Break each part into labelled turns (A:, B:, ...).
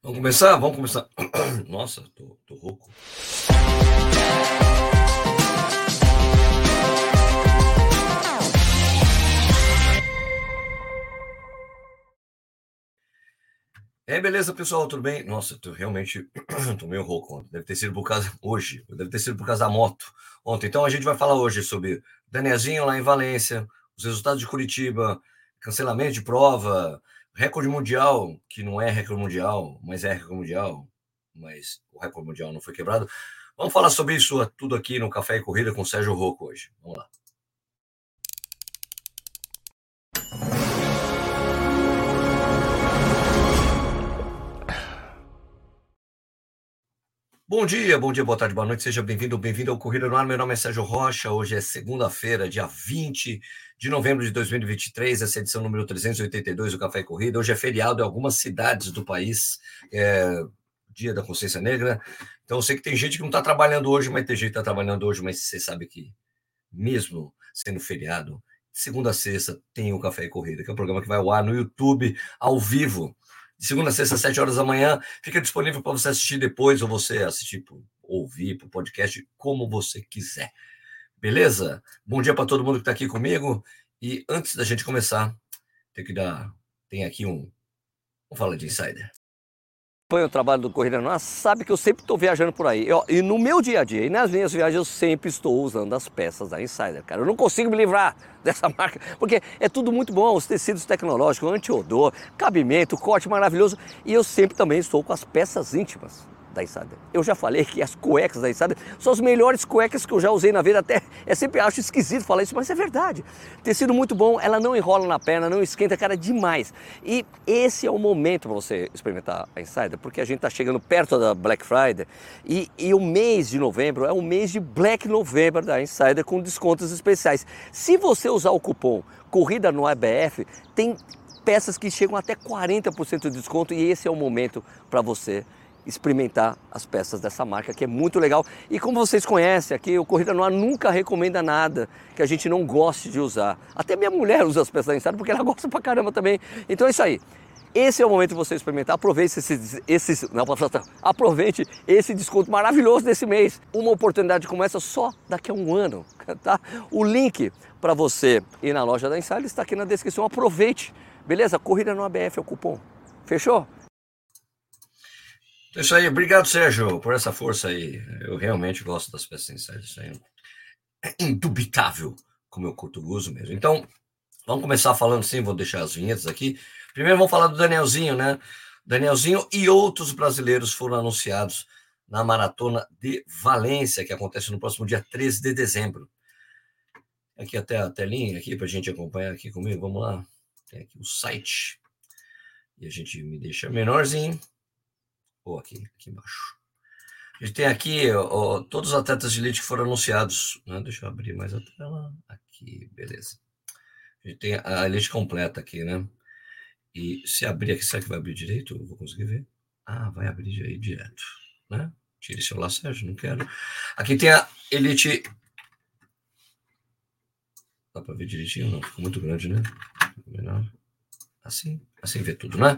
A: Vamos começar? Vamos começar. Nossa, tô, tô rouco. É, beleza, pessoal, tudo bem? Nossa, tô realmente tô meio rouco. Deve ter sido por causa hoje, deve ter sido por causa da moto ontem. Então a gente vai falar hoje sobre Danielzinho lá em Valência, os resultados de Curitiba, cancelamento de prova, recorde mundial, que não é recorde mundial, mas é recorde mundial, mas o recorde mundial não foi quebrado. Vamos falar sobre isso tudo aqui no Café e Corrida com Sérgio Rocco hoje. Vamos lá. Bom dia, bom dia, boa tarde, boa noite, seja bem-vindo, bem-vindo ao Corrida no Ar. Meu nome é Sérgio Rocha. Hoje é segunda-feira, dia 20 de novembro de 2023, essa edição número 382 do Café e Corrida. Hoje é feriado em algumas cidades do país, é dia da consciência negra. Então, eu sei que tem gente que não está trabalhando hoje, mas tem gente que está trabalhando hoje, mas você sabe que, mesmo sendo feriado, segunda a sexta tem o Café e Corrida, que é um programa que vai ao ar no YouTube, ao vivo de segunda a sexta, às sete horas da manhã. Fica disponível para você assistir depois ou você assistir, ouvir para o podcast, como você quiser. Beleza? Bom dia para todo mundo que está aqui comigo. E antes da gente começar, tem que dar. Tem aqui um. Vamos falar de insider acompanha o trabalho do Corrida Nossa sabe que eu sempre estou viajando por aí. Eu, e no meu dia a dia, e nas minhas viagens, eu sempre estou usando as peças da Insider, cara. Eu não consigo me livrar dessa marca, porque é tudo muito bom, os tecidos tecnológicos, anti-odor, cabimento, corte maravilhoso. E eu sempre também estou com as peças íntimas da. Eu já falei que as cuecas da Insider são as melhores cuecas que eu já usei na vida. Até é sempre acho esquisito falar isso, mas é verdade. Tecido muito bom, ela não enrola na perna, não esquenta, cara, demais. E esse é o momento para você experimentar a Insider, porque a gente está chegando perto da Black Friday e, e o mês de novembro é o mês de Black November da Insider com descontos especiais. Se você usar o cupom Corrida no ABF, tem peças que chegam até 40% de desconto e esse é o momento para você experimentar as peças dessa marca, que é muito legal. E como vocês conhecem aqui, o Corrida Noir nunca recomenda nada que a gente não goste de usar. Até minha mulher usa as peças da Insider porque ela gosta pra caramba também. Então é isso aí. Esse é o momento de você experimentar. Aproveite esse, esse, não, aproveite esse desconto maravilhoso desse mês. Uma oportunidade como essa só daqui a um ano. Tá? O link para você ir na loja da Insider está aqui na descrição. Aproveite. Beleza? Corrida no ABF é o cupom. Fechou? É isso aí, obrigado, Sérgio, por essa força aí. Eu realmente gosto das peças insights, isso aí é indubitável, como eu curto o uso mesmo. Então, vamos começar falando sim, vou deixar as vinhetas aqui. Primeiro vamos falar do Danielzinho, né? Danielzinho e outros brasileiros foram anunciados na Maratona de Valência, que acontece no próximo dia 13 de dezembro. Aqui até a telinha aqui para a gente acompanhar aqui comigo, vamos lá. Tem aqui o site. E a gente me deixa menorzinho ou aqui, aqui embaixo. A gente tem aqui ó, todos os atletas de elite que foram anunciados. Né? Deixa eu abrir mais a tela. Aqui, beleza. A gente tem a elite completa aqui, né? E se abrir aqui, será que vai abrir direito? Eu vou conseguir ver. Ah, vai abrir aí direto, né? Tire seu lá, Sérgio, não quero. Aqui tem a elite. Dá para ver direitinho? Não, ficou muito grande, né? Menor. Assim, assim vê tudo, né?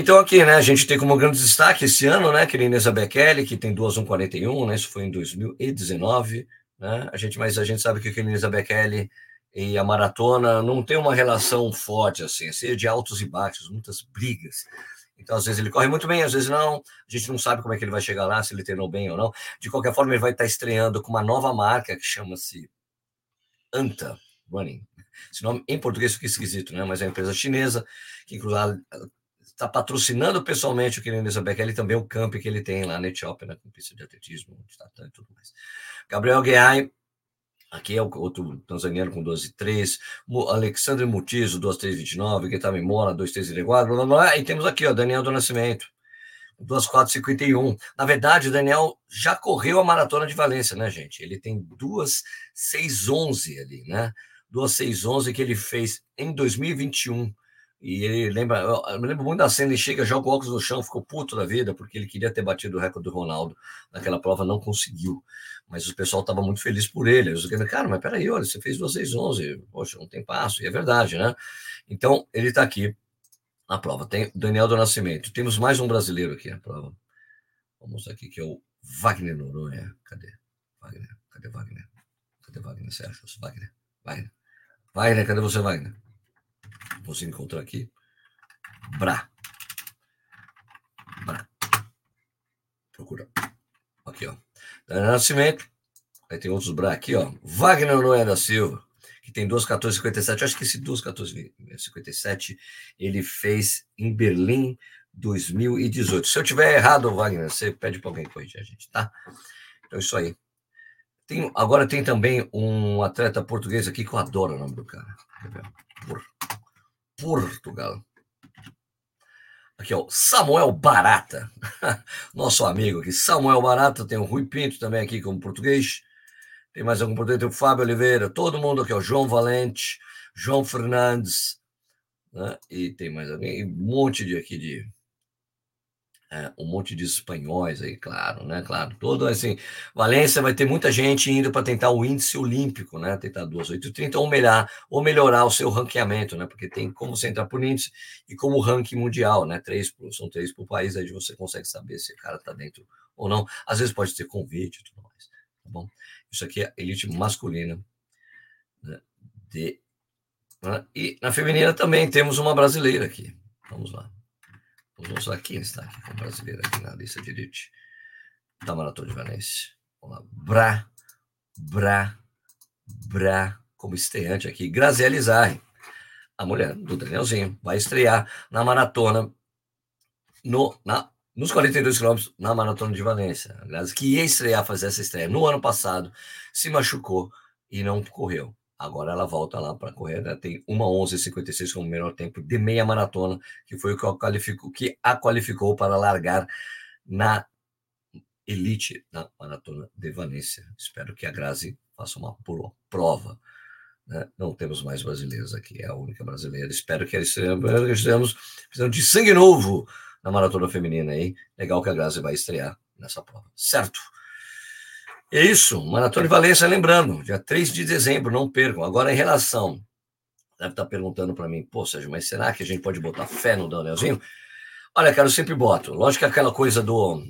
A: Então aqui, né, a gente tem como grande destaque esse ano, né, que é Inês Bekele, que tem 2.141, né, isso foi em 2019, né, a gente, mas a gente sabe que a Inês Bekele e a maratona não tem uma relação forte, assim, assim, de altos e baixos, muitas brigas. Então, às vezes ele corre muito bem, às vezes não. A gente não sabe como é que ele vai chegar lá, se ele treinou bem ou não. De qualquer forma, ele vai estar estreando com uma nova marca que chama-se Anta Running. Esse nome em português fica esquisito, né? Mas é uma empresa chinesa que, está patrocinando pessoalmente o Kylian Bekele e também o camp que ele tem lá na Etiópia, com pista de atletismo, tatã e tudo mais. Gabriel Guiai, aqui é o outro tanzaniano com 12,3, Alexandre Mutizo, 2,329, Guetame Mora, 2,334, blá, blá, blá, e temos aqui, ó, Daniel do Nascimento, 2,451. Na verdade, o Daniel já correu a maratona de Valência, né, gente? Ele tem 2,611 ali, né? 2,611 que ele fez em 2021 e ele lembra, eu me lembro muito da cena, ele chega, joga o óculos no chão, ficou puto da vida, porque ele queria ter batido o recorde do Ronaldo naquela prova, não conseguiu. Mas o pessoal estava muito feliz por ele. Eles dizendo, cara, mas peraí, olha, você fez 2,11, poxa, não tem passo, e é verdade, né? Então, ele está aqui na prova. Tem Daniel do Nascimento. Temos mais um brasileiro aqui na prova. Vamos aqui, que é o Wagner Noronha. Cadê? Wagner. Cadê Wagner? Cadê Wagner Sérgio? Wagner. Wagner. Wagner, cadê você, Wagner? Você encontrou aqui. Bra. Bra. Procura. Aqui, ó. Daniel Nascimento. Aí tem outros Bra aqui, ó. Wagner Noronha da Silva que tem 2,1457. Acho que esse 2,1457 ele fez em Berlim 2018. Se eu tiver errado, Wagner, você pede para alguém corrigir a gente, tá? Então, isso aí. Tem, agora tem também um atleta português aqui que eu adoro o nome do cara. Por, Portugal. Aqui, ó, Samuel Barata. Nosso amigo aqui, Samuel Barata. Tem o Rui Pinto também aqui como português. Tem mais algum português? Tem o Fábio Oliveira, todo mundo aqui, o João Valente, João Fernandes, né? e tem mais alguém, um monte de aqui de. É, um monte de espanhóis aí, claro, né? Claro, todo assim. Valência vai ter muita gente indo para tentar o índice olímpico, né? Tentar 2,830 ou melhorar, ou melhorar o seu ranqueamento, né? Porque tem como você entrar por índice e como ranking mundial, né? Três, são três por país, aí você consegue saber se o cara está dentro ou não. Às vezes pode ter convite e tudo mais, tá bom? Isso aqui é elite masculina. Né? De, né? E na feminina também temos uma brasileira aqui. Vamos lá. Vamos mostrar quem está aqui com brasileira aqui na lista de elite da Maratona de Valência. Vamos lá. Bra, Bra, Bra, como estreante aqui. Graziele Zarri, a mulher do Danielzinho, vai estrear na maratona no, na nos 42 quilômetros na Maratona de Valência. Aliás, que ia estrear, fazer essa estreia no ano passado, se machucou e não correu. Agora ela volta lá para correr, né? tem uma 11:56 como melhor tempo de meia maratona, que foi o que, qualificou, que a qualificou para largar na elite da maratona de Valência. Espero que a Grazi faça uma prova. Né? Não temos mais brasileiros aqui, é a única brasileira. Espero que estejamos precisando de sangue novo na maratona feminina aí. Legal que a Grazi vai estrear nessa prova, certo? É isso, Maratona de Valência, lembrando, dia 3 de dezembro, não percam. Agora, em relação, deve estar perguntando para mim, pô, Sérgio, mas será que a gente pode botar fé no Danielzinho? Olha, cara, eu sempre boto. Lógico que aquela coisa do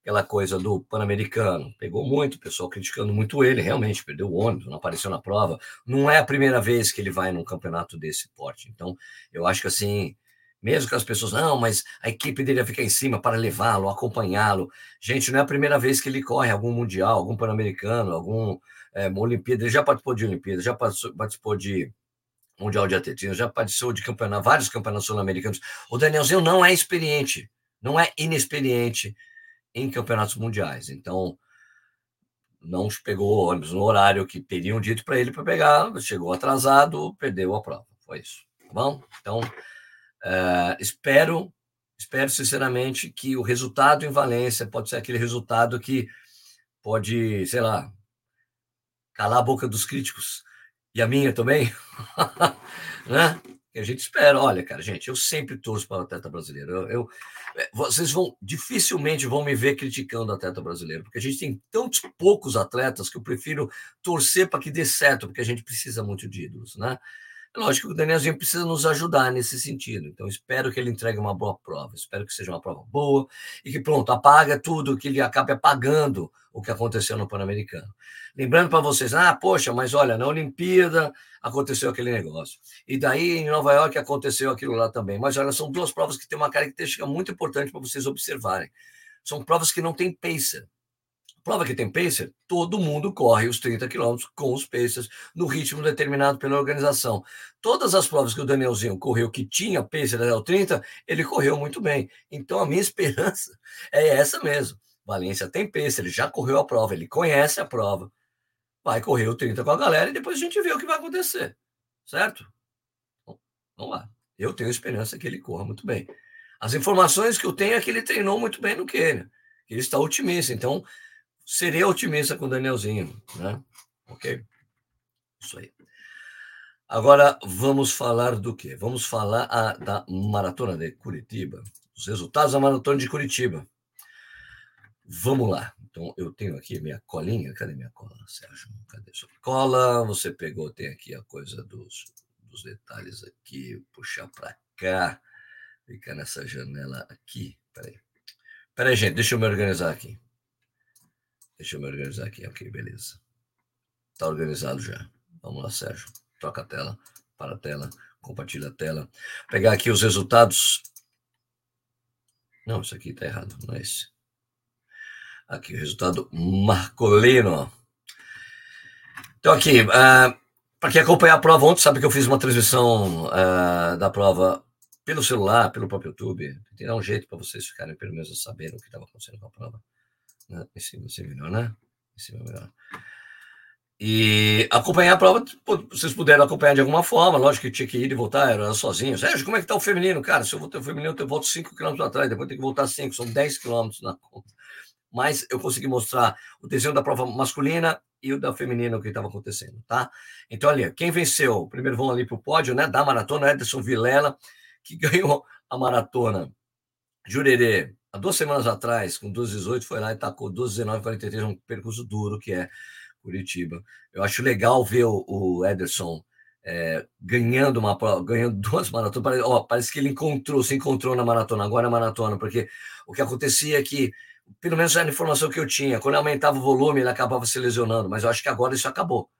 A: aquela coisa do Pan-Americano. Pegou muito, o pessoal criticando muito ele, realmente, perdeu o ônibus, não apareceu na prova. Não é a primeira vez que ele vai num campeonato desse porte. Então, eu acho que assim, mesmo que as pessoas, não, mas a equipe dele ficar em cima para levá-lo, acompanhá-lo. Gente, não é a primeira vez que ele corre algum Mundial, algum Pan-Americano, algum é, Olimpíada. Ele já participou de Olimpíada, já participou de Mundial de Atletismo, já participou de campeonato, vários campeonatos sul-americanos. O Danielzinho não é experiente, não é inexperiente em campeonatos mundiais. Então, não pegou ônibus no horário que teriam dito para ele para pegar, chegou atrasado, perdeu a prova. Foi isso. Tá bom? Então. Uh, espero, espero sinceramente que o resultado em Valência pode ser aquele resultado que pode, sei lá, calar a boca dos críticos e a minha também, né? E a gente espera. Olha, cara, gente, eu sempre torço para o atleta brasileiro. Eu, eu, é, vocês vão dificilmente vão me ver criticando o atleta brasileiro, porque a gente tem tantos poucos atletas que eu prefiro torcer para que dê certo, porque a gente precisa muito de ídolos, né? Lógico que o Danielzinho precisa nos ajudar nesse sentido. Então, espero que ele entregue uma boa prova. Espero que seja uma prova boa e que, pronto, apaga tudo, que ele acabe apagando o que aconteceu no Pan-Americano. Lembrando para vocês, ah, poxa, mas olha, na Olimpíada aconteceu aquele negócio. E daí, em Nova York, aconteceu aquilo lá também. Mas olha, são duas provas que têm uma característica muito importante para vocês observarem. São provas que não têm pacer. Prova que tem pacer, todo mundo corre os 30 quilômetros com os pacers no ritmo determinado pela organização. Todas as provas que o Danielzinho correu que tinha pacer até o 30, ele correu muito bem. Então a minha esperança é essa mesmo. Valência tem pacer, ele já correu a prova, ele conhece a prova. Vai correr o 30 com a galera e depois a gente vê o que vai acontecer. Certo? Bom, vamos lá. Eu tenho esperança que ele corra muito bem. As informações que eu tenho é que ele treinou muito bem no Quênia. Ele está otimista. Então, serei otimista com o Danielzinho, né? Ok? Isso aí. Agora vamos falar do quê? Vamos falar a, da maratona de Curitiba, os resultados da maratona de Curitiba. Vamos lá. Então eu tenho aqui minha colinha. Cadê minha cola, Sérgio? Cadê sua cola? Você pegou, tem aqui a coisa dos, dos detalhes aqui, puxar para cá. Fica nessa janela aqui. Peraí. Peraí, gente, deixa eu me organizar aqui. Deixa eu me organizar aqui. Ok, beleza. Tá organizado já. Vamos lá, Sérgio. Troca a tela, para a tela, compartilha a tela. Pegar aqui os resultados. Não, isso aqui tá errado, não é esse. Aqui o resultado Marcolino. Então, aqui, uh, para quem acompanhar a prova ontem, sabe que eu fiz uma transmissão uh, da prova pelo celular, pelo próprio YouTube. Tem dar um jeito para vocês ficarem pelo menos sabendo o que estava acontecendo com a prova. Né? Cima, assim, melhor, né? Cima, melhor. E acompanhar a prova, vocês puderam acompanhar de alguma forma, lógico que tinha que ir e voltar, era sozinho. Sérgio, como é que tá o feminino? Cara, se eu vou ter o feminino, eu volto 5 km atrás, depois tem que voltar 5, são 10 km na conta. Mas eu consegui mostrar o desenho da prova masculina e o da feminina, o que estava acontecendo, tá? Então, ali, quem venceu? Primeiro vão ali para o pódio, né? Da maratona, Ederson Vilela, que ganhou a maratona. Jurerê, há duas semanas atrás, com 12,18, foi lá e tacou 12,19,43, um percurso duro que é Curitiba. Eu acho legal ver o, Ederson é, ganhando uma ganhando duas maratonas. Parece, ó, parece que ele encontrou, se encontrou na maratona, agora é maratona, porque o que acontecia é que, pelo menos era a informação que eu tinha, quando aumentava o volume, ele acabava se lesionando, mas eu acho que agora isso acabou.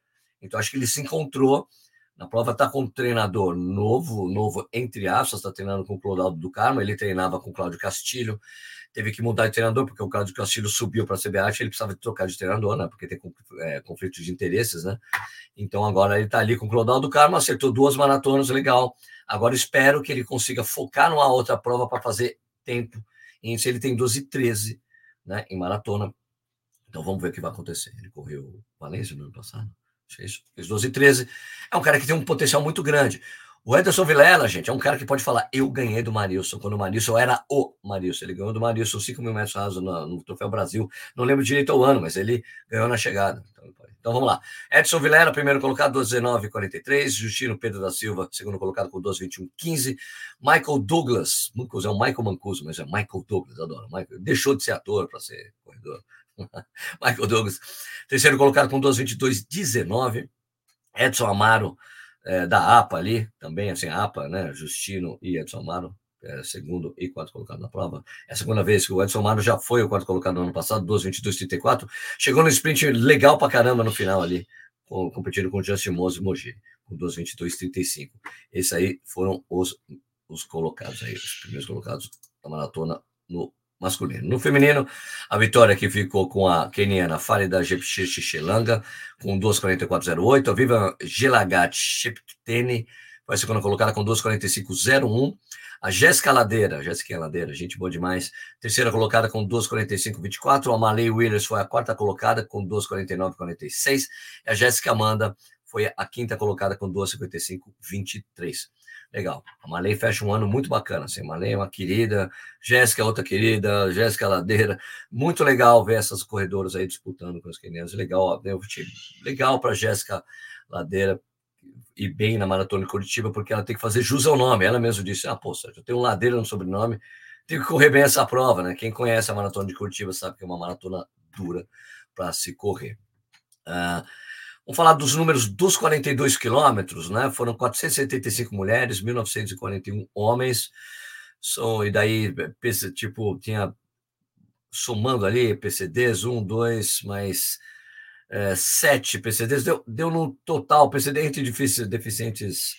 A: Então, acho que ele se encontrou. Na prova está com um treinador novo, novo entre aspas, está treinando com o Clodoaldo do Carmo, ele treinava com o Cláudio Castilho, teve que mudar de treinador, porque o Cláudio Castilho subiu para a CBAT, ele precisava trocar de treinador, né? Porque tem é, conflito de interesses, né? Então agora ele está ali com o Clodoaldo do Carmo, acertou duas maratonas, legal. Agora espero que ele consiga focar numa outra prova para fazer tempo. E ele tem 12 13 né, em maratona. Então vamos ver o que vai acontecer. Ele correu Valência no ano passado. Fez, fez 12 13. É um cara que tem um potencial muito grande. O Anderson Vilela, gente, é um cara que pode falar: eu ganhei do Marilson, quando o Marilson era o Marilson. Ele ganhou do Marilson 5 mil metros rasos no, no, Troféu Brasil. Não lembro direito o ano, mas ele ganhou na chegada. Então, então vamos lá. Edson Vilela, primeiro colocado, 12,19,43. Justino Pedro da Silva, segundo colocado, com 12,21,15. Michael Douglas, Mancuso, é o Michael Mancuso, mas é Michael Douglas, adoro. Michael, deixou de ser ator para ser corredor. Michael Douglas, terceiro colocado com 12,22,19. Edson Amaro, é, da APA ali, também, assim, APA, né? Justino e Edson Amaro, é, segundo e quarto colocado na prova. É a segunda vez que o Edson Amaro já foi o quarto colocado no ano passado, 2,22,34. Chegou no sprint legal pra caramba no final ali, competindo com o Justin Mose e Mogi, com 2,22,35. Esses aí foram os, os colocados aí, os primeiros colocados da maratona no masculino. No feminino, a vitória que ficou com a keniana Farida Jepchirchilanga, com 2,44,08. A Viva Gelagat Sheptene vai ser colocada com 2,45,01. A Jéssica Ladeira, Jéssica Ladeira, gente boa demais, terceira colocada com 2,45,24. A Malay Williams foi a quarta colocada com 2,49,46. E a Jéssica Amanda foi a quinta colocada com 2,55,23. Legal. A Malay fecha um ano muito bacana. Assim. A Malay é uma querida, Jéssica é outra querida, Jéssica Ladeira. Muito legal ver essas corredoras aí disputando com os quenianos. Legal, ó, legal para Jéssica Ladeira e bem na Maratona de Curitiba, porque ela tem que fazer jus ao nome. Ela mesma disse: Ah, pô, eu tenho um Ladeira no sobrenome, tenho que correr bem essa prova, né? Quem conhece a Maratona de Curitiba sabe que é uma maratona dura para se correr. Uh, Vamos falar dos números dos 42 quilômetros, né? Foram 475 mulheres, 1.941 homens. São, e daí, tipo, tinha somando ali PCDs, um, dois, mais é, sete PCDs, deu, deu no total, PCD entre deficientes,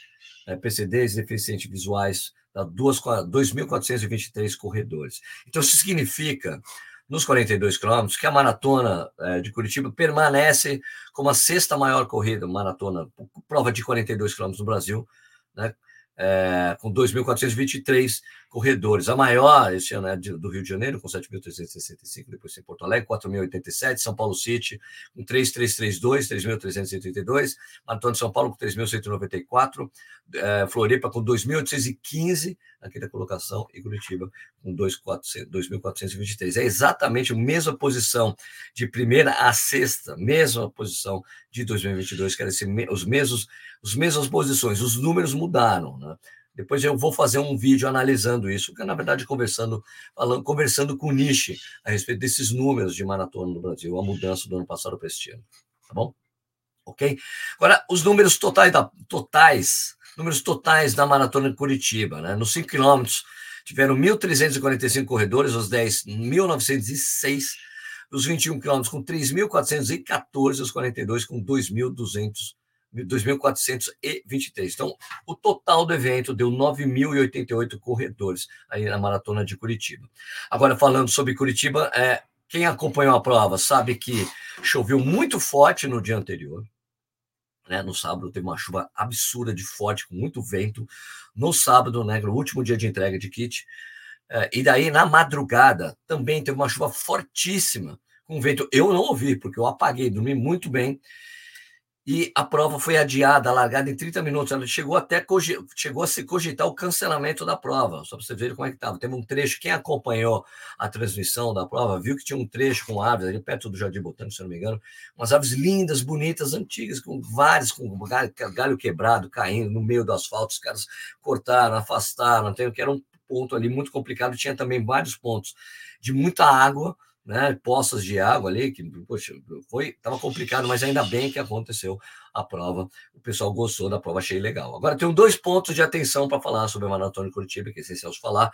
A: é, PCDs deficientes visuais, 2.423 corredores. Então, isso significa nos 42 quilômetros, que a maratona é, de Curitiba permanece como a sexta maior corrida, maratona, prova de 42 quilômetros no Brasil, né? É, com 2.423 corredores. A maior esse ano é do Rio de Janeiro, com 7.365, depois tem Porto Alegre, 4.087, São Paulo City, com 3.332, 3.332, Maratona de São Paulo com 3.194, é, Floripa com 2.815, aqui da colocação, e Curitiba com 2.423. É exatamente a mesma posição de primeira a sexta, mesma posição de 2022, que era esse, os mesmos, os mesmas posições, os números mudaram, né? Depois eu vou fazer um vídeo analisando isso, que na verdade conversando, falando, conversando com o Nishi a respeito desses números de maratona no Brasil, a mudança do ano passado para este ano, tá bom? Ok? Agora, os números totais, da, totais números totais da maratona de Curitiba, né? Nos 5 quilômetros Tiveram 1.345 corredores, os 10, 1.906, os 21 quilômetros com 3.414, os 42 com 2.200 2.423. Então, o total do evento deu 9.088 corredores aí na maratona de Curitiba. Agora, falando sobre Curitiba, é, quem acompanhou a prova sabe que choveu muito forte no dia anterior. Né? No sábado teve uma chuva absurda de forte, com muito vento. No sábado, né, no último dia de entrega de kit. É, e daí, na madrugada, também teve uma chuva fortíssima, com vento. Eu não ouvi, porque eu apaguei, dormi muito bem e a prova foi adiada, largada em 30 minutos. Ela chegou até chegou a se cogitar o cancelamento da prova, só para você ver como é que estava. Teve um trecho, quem acompanhou a transmissão da prova viu que tinha um trecho com árvores ali perto do Jardim Botânico, se não me engano, umas árvores lindas, bonitas, antigas, com várias, com galho, galho quebrado, caindo no meio do asfalto. Os caras cortaram, afastaram, que era um ponto ali muito complicado. Tinha também vários pontos de muita água né, poças de água ali, que, poxa, foi, estava complicado, mas ainda bem que aconteceu a prova. O pessoal gostou da prova, achei legal. Agora, tenho dois pontos de atenção para falar sobre a Maratona de Curitiba, que é essencial falar.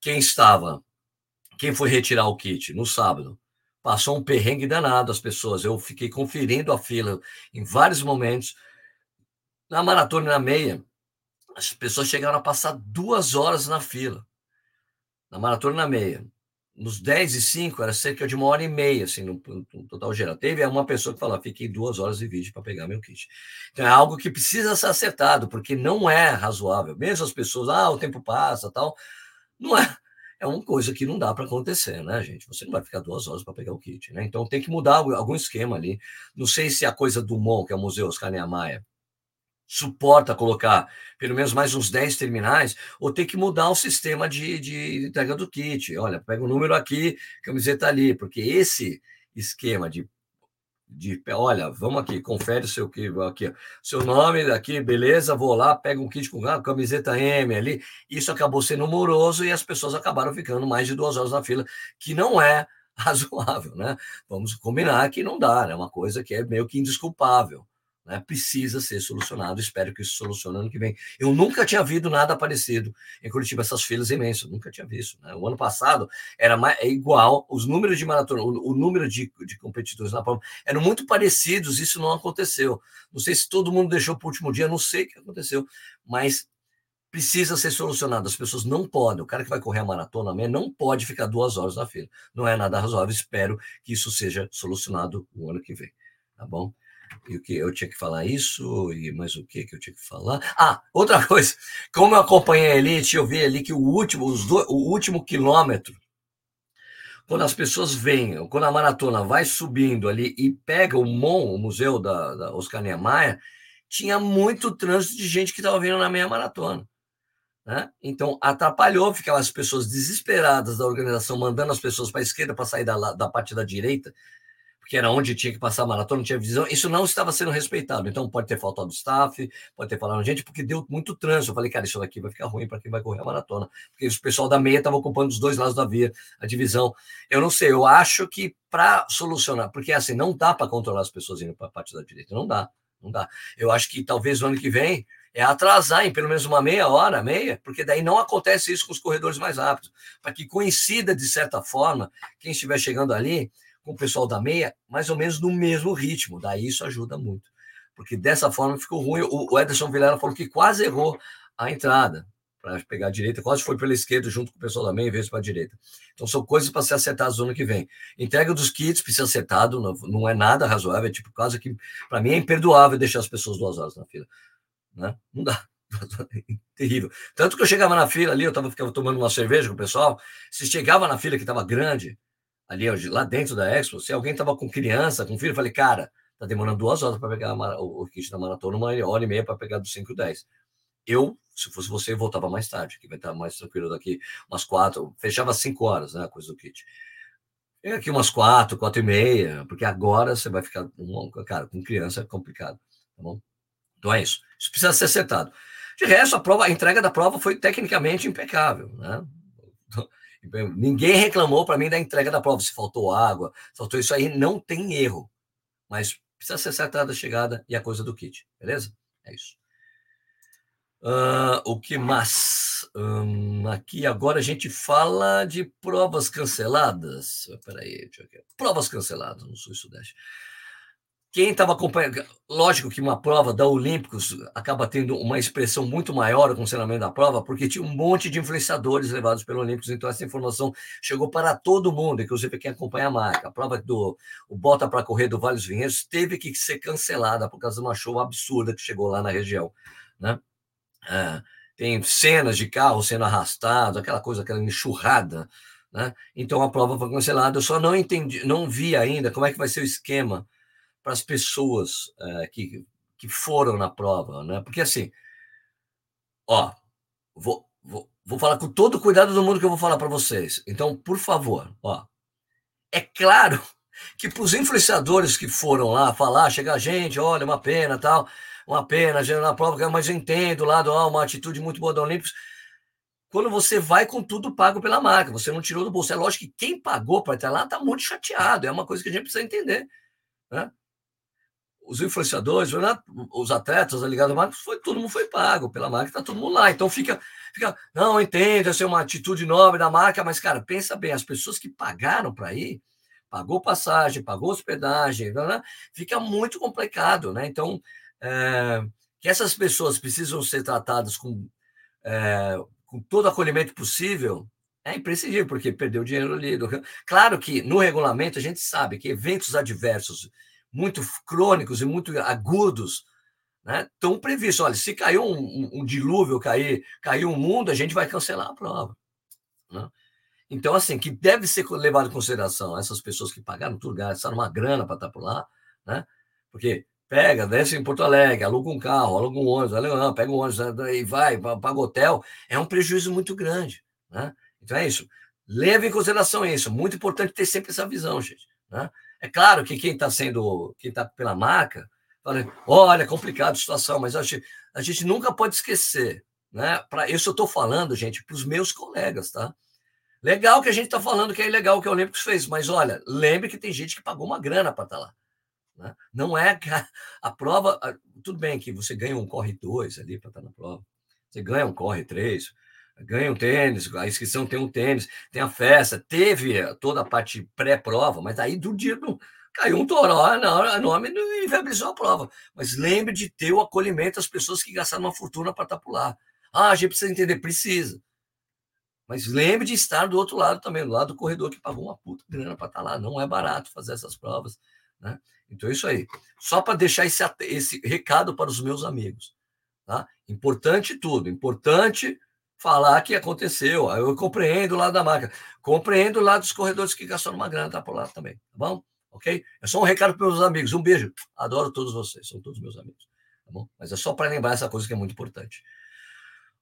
A: Quem estava, quem foi retirar o kit no sábado, passou um perrengue danado as pessoas. Eu fiquei conferindo a fila em vários momentos. Na maratona na meia, as pessoas chegaram a passar duas horas na fila. Na maratona na meia nos 10 e 5 era cerca de uma hora e meia, assim, no, no total geral. Teve uma pessoa que falou: fiquei duas horas de vídeo para pegar meu kit. Então é algo que precisa ser acertado, porque não é razoável. Mesmo as pessoas, ah, o tempo passa tal. Não é. É uma coisa que não dá para acontecer, né, gente? Você não vai ficar duas horas para pegar o kit, né? Então tem que mudar algum esquema ali. Não sei se a coisa do MON, que é o Museu Oscar Niemeyer, suporta colocar pelo menos mais uns 10 terminais, ou tem que mudar o sistema de, de entrega do kit. Olha, pega o número aqui, camiseta ali, porque esse esquema de, de olha, vamos aqui, confere seu aqui, seu nome aqui, beleza, vou lá, pega um kit com ah, camiseta M ali. Isso acabou sendo moroso e as pessoas acabaram ficando mais de duas horas na fila, que não é razoável, né? Vamos combinar que não dá, é né? uma coisa que é meio que indesculpável né, precisa ser solucionado. Espero que isso solucione ano que vem. Eu nunca tinha visto nada parecido em Curitiba, essas filas imensas, nunca tinha visto. Né? O ano passado era mais, é igual, os números de maratona, o, o número de, de competidores na prova eram muito parecidos, isso não aconteceu. Não sei se todo mundo deixou para o último dia, não sei o que aconteceu, mas precisa ser solucionado. As pessoas não podem, o cara que vai correr a maratona não pode ficar duas horas na fila. Não é nada razoável. Espero que isso seja solucionado o ano que vem. Tá bom? E o que eu tinha que falar isso, e mais o que que eu tinha que falar? Ah, outra coisa, como eu acompanhei a elite, eu vi ali que o último, do, o último quilômetro, quando as pessoas vêm, quando a maratona vai subindo ali e pega o MON, o museu da, da Oscar Niemeyer, tinha muito trânsito de gente que estava vindo na meia maratona. Né? Então, atrapalhou, ficavam as pessoas desesperadas da organização, mandando as pessoas para a esquerda para sair da, da parte da direita, porque era onde tinha que passar a maratona, não tinha visão, isso não estava sendo respeitado. Então, pode ter faltado staff, pode ter falado gente, porque deu muito trânsito. Eu falei, cara, isso daqui vai ficar ruim para quem vai correr a maratona, porque o pessoal da meia estava ocupando os dois lados da via, a divisão. Eu não sei, eu acho que para solucionar, porque assim, não dá para controlar as pessoas indo para a parte da direita, não dá, não dá. Eu acho que talvez no ano que vem é atrasar em pelo menos uma meia hora, meia, porque daí não acontece isso com os corredores mais rápidos, para que coincida de certa forma quem estiver chegando ali com o pessoal da meia, mais ou menos no mesmo ritmo. Daí isso ajuda muito. Porque dessa forma ficou ruim. O Ederson Vilela falou que quase errou a entrada para pegar a direita, quase foi pela esquerda junto com o pessoal da meia, em vez para a direita. Então são coisas para ser acertadas no ano que vem. Entrega dos kits precisa ser acertado, não, é nada razoável, é tipo quase que, para mim, é imperdoável deixar as pessoas duas horas na fila. Né? Não dá. Terrível. Tanto que eu chegava na fila ali, eu tava, ficava tomando uma cerveja com o pessoal, se chegava na fila que estava grande, ali lá dentro da Expo, se alguém estava com criança, com filho, eu falei, cara, tá demorando duas horas para pegar o, kit da maratona, uma hora e meia para pegar do 5 e 10. Eu, se fosse você, voltava mais tarde, que vai estar mais tranquilo daqui, umas quatro, fechava cinco horas, né, a coisa do kit. É aqui umas quatro, quatro e meia, porque agora você vai ficar, cara, com criança é complicado, tá bom? Então é isso. Isso precisa ser acertado. De resto, a prova, a entrega da prova foi tecnicamente impecável, né? Ninguém reclamou para mim da entrega da prova, se faltou água, faltou isso aí, não tem erro. Mas precisa ser acertada a chegada e a coisa do kit, beleza? É isso. Uh, o que mais? Um, aqui agora a gente fala de provas canceladas. Peraí, deixa eu ver. Provas canceladas no Sul e Sudeste. Quem estava acompanhando, lógico que uma prova da Olímpicos acaba tendo uma expressão muito maior o cancelamento da prova, porque tinha um monte de influenciadores levados pelo Olímpicos, então essa informação chegou para todo mundo, inclusive quem acompanha a marca. A prova do o Bota para Correr do Vale dos Vinhedos teve que ser cancelada por causa de uma show absurda que chegou lá na região. Né? É, tem cenas de carro sendo arrastado, aquela coisa, aquela enxurrada. Né? Então a prova foi cancelada. Eu só não entendi, não vi ainda como é que vai ser o esquema para as pessoas é, que, que foram na prova, né? Porque assim, ó, vou, vou, vou falar com todo o cuidado do mundo que eu vou falar para vocês. Então, por favor, ó, é claro que para os influenciadores que foram lá falar, chegar gente, olha, uma pena, tal, uma pena, na prova, mas eu entendo lá, uma atitude muito boa da Olímpicos. Quando você vai com tudo pago pela marca, você não tirou do bolso. É lógico que quem pagou para estar lá está muito chateado, é uma coisa que a gente precisa entender. Né? Os influenciadores, os atletas ligados à marca, foi, todo mundo foi pago pela marca, está todo mundo lá. Então fica, fica não, entendo, essa é uma atitude nobre da marca, mas, cara, pensa bem, as pessoas que pagaram para ir, pagou passagem, pagou hospedagem, fica muito complicado, né? Então, é, que essas pessoas precisam ser tratadas com, é, com todo acolhimento possível, é imprescindível, porque perdeu dinheiro ali. Claro que no regulamento a gente sabe que eventos adversos muito crônicos e muito agudos, né, estão previstos. Olha, se caiu um, um, um, dilúvio, cair, caiu um mundo, a gente vai cancelar a prova. Né? Então, assim, que deve ser levado em consideração essas pessoas que pagaram tudo, gastaram uma grana para estar por lá, né? Porque pega, desce em Porto Alegre, aluga um carro, aluga um ônibus, aluga, pega um ônibus e vai, paga hotel, é um prejuízo muito grande, né? Então é isso. Leve em consideração isso. Muito importante ter sempre essa visão, gente. Né? É claro que quem está sendo, quem está pela marca, fala, olha, é complicada a situação, mas a gente, a gente nunca pode esquecer, né? Para isso eu estou falando, gente, para os meus colegas, tá? Legal que a gente está falando que é ilegal o que o Olímpicos fez, mas olha, lembre que tem gente que pagou uma grana para estar tá lá. Né? Não é a, a prova. A, tudo bem que você ganha um corre dois ali para estar tá na prova, você ganha um corre três, ganha um tênis, a inscrição tem um tênis, tem a festa, teve toda a parte pré-prova, mas aí do dia não, caiu um toró, não, nome não inviabilizou a prova. Mas lembre de ter o acolhimento das pessoas que gastaram uma fortuna para estar por lá. Ah, a gente precisa entender, precisa. Mas lembre de estar do outro lado também, do lado do corredor que pagou uma puta grana para estar lá. Não é barato fazer essas provas. Né? Então, é isso aí. Só para deixar esse, esse recado para os meus amigos. Tá? Importante tudo. Importante falar que aconteceu. Eu compreendo lá da marca, compreendo lá dos corredores que gastaram uma grana, tá por lá também, tá bom? Ok? É só um recado para meus amigos. Um beijo. Adoro todos vocês, são todos meus amigos. Tá bom? Mas é só para lembrar essa coisa que é muito importante.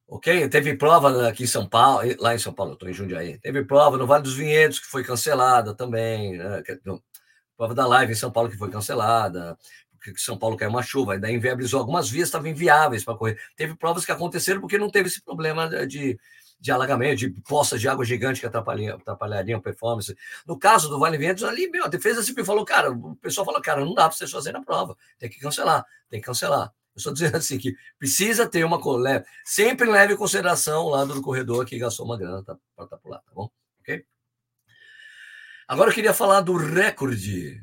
A: Ok? Teve prova aqui em São Paulo, lá em São Paulo, estou em Jundiaí. Teve prova no Vale dos Vinhedos, que foi cancelada também. Né? Prova da live em São Paulo, que foi cancelada que São Paulo caiu uma chuva, ainda inviabilizou algumas vias, estavam inviáveis para correr. Teve provas que aconteceram porque não teve esse problema de, de alagamento, de poças de água gigante que atrapalhariam, atrapalhariam performance. No caso do Vale Ventos, ali, meu, a defesa sempre falou, cara, o pessoal falou, cara, não dá para vocês fazerem a prova, tem que cancelar, tem que cancelar. Eu estou dizendo assim que precisa ter uma leve, sempre leve em consideração o lado do corredor que gastou uma grana para estar tá por lá, tá bom? Ok? Agora eu queria falar do recorde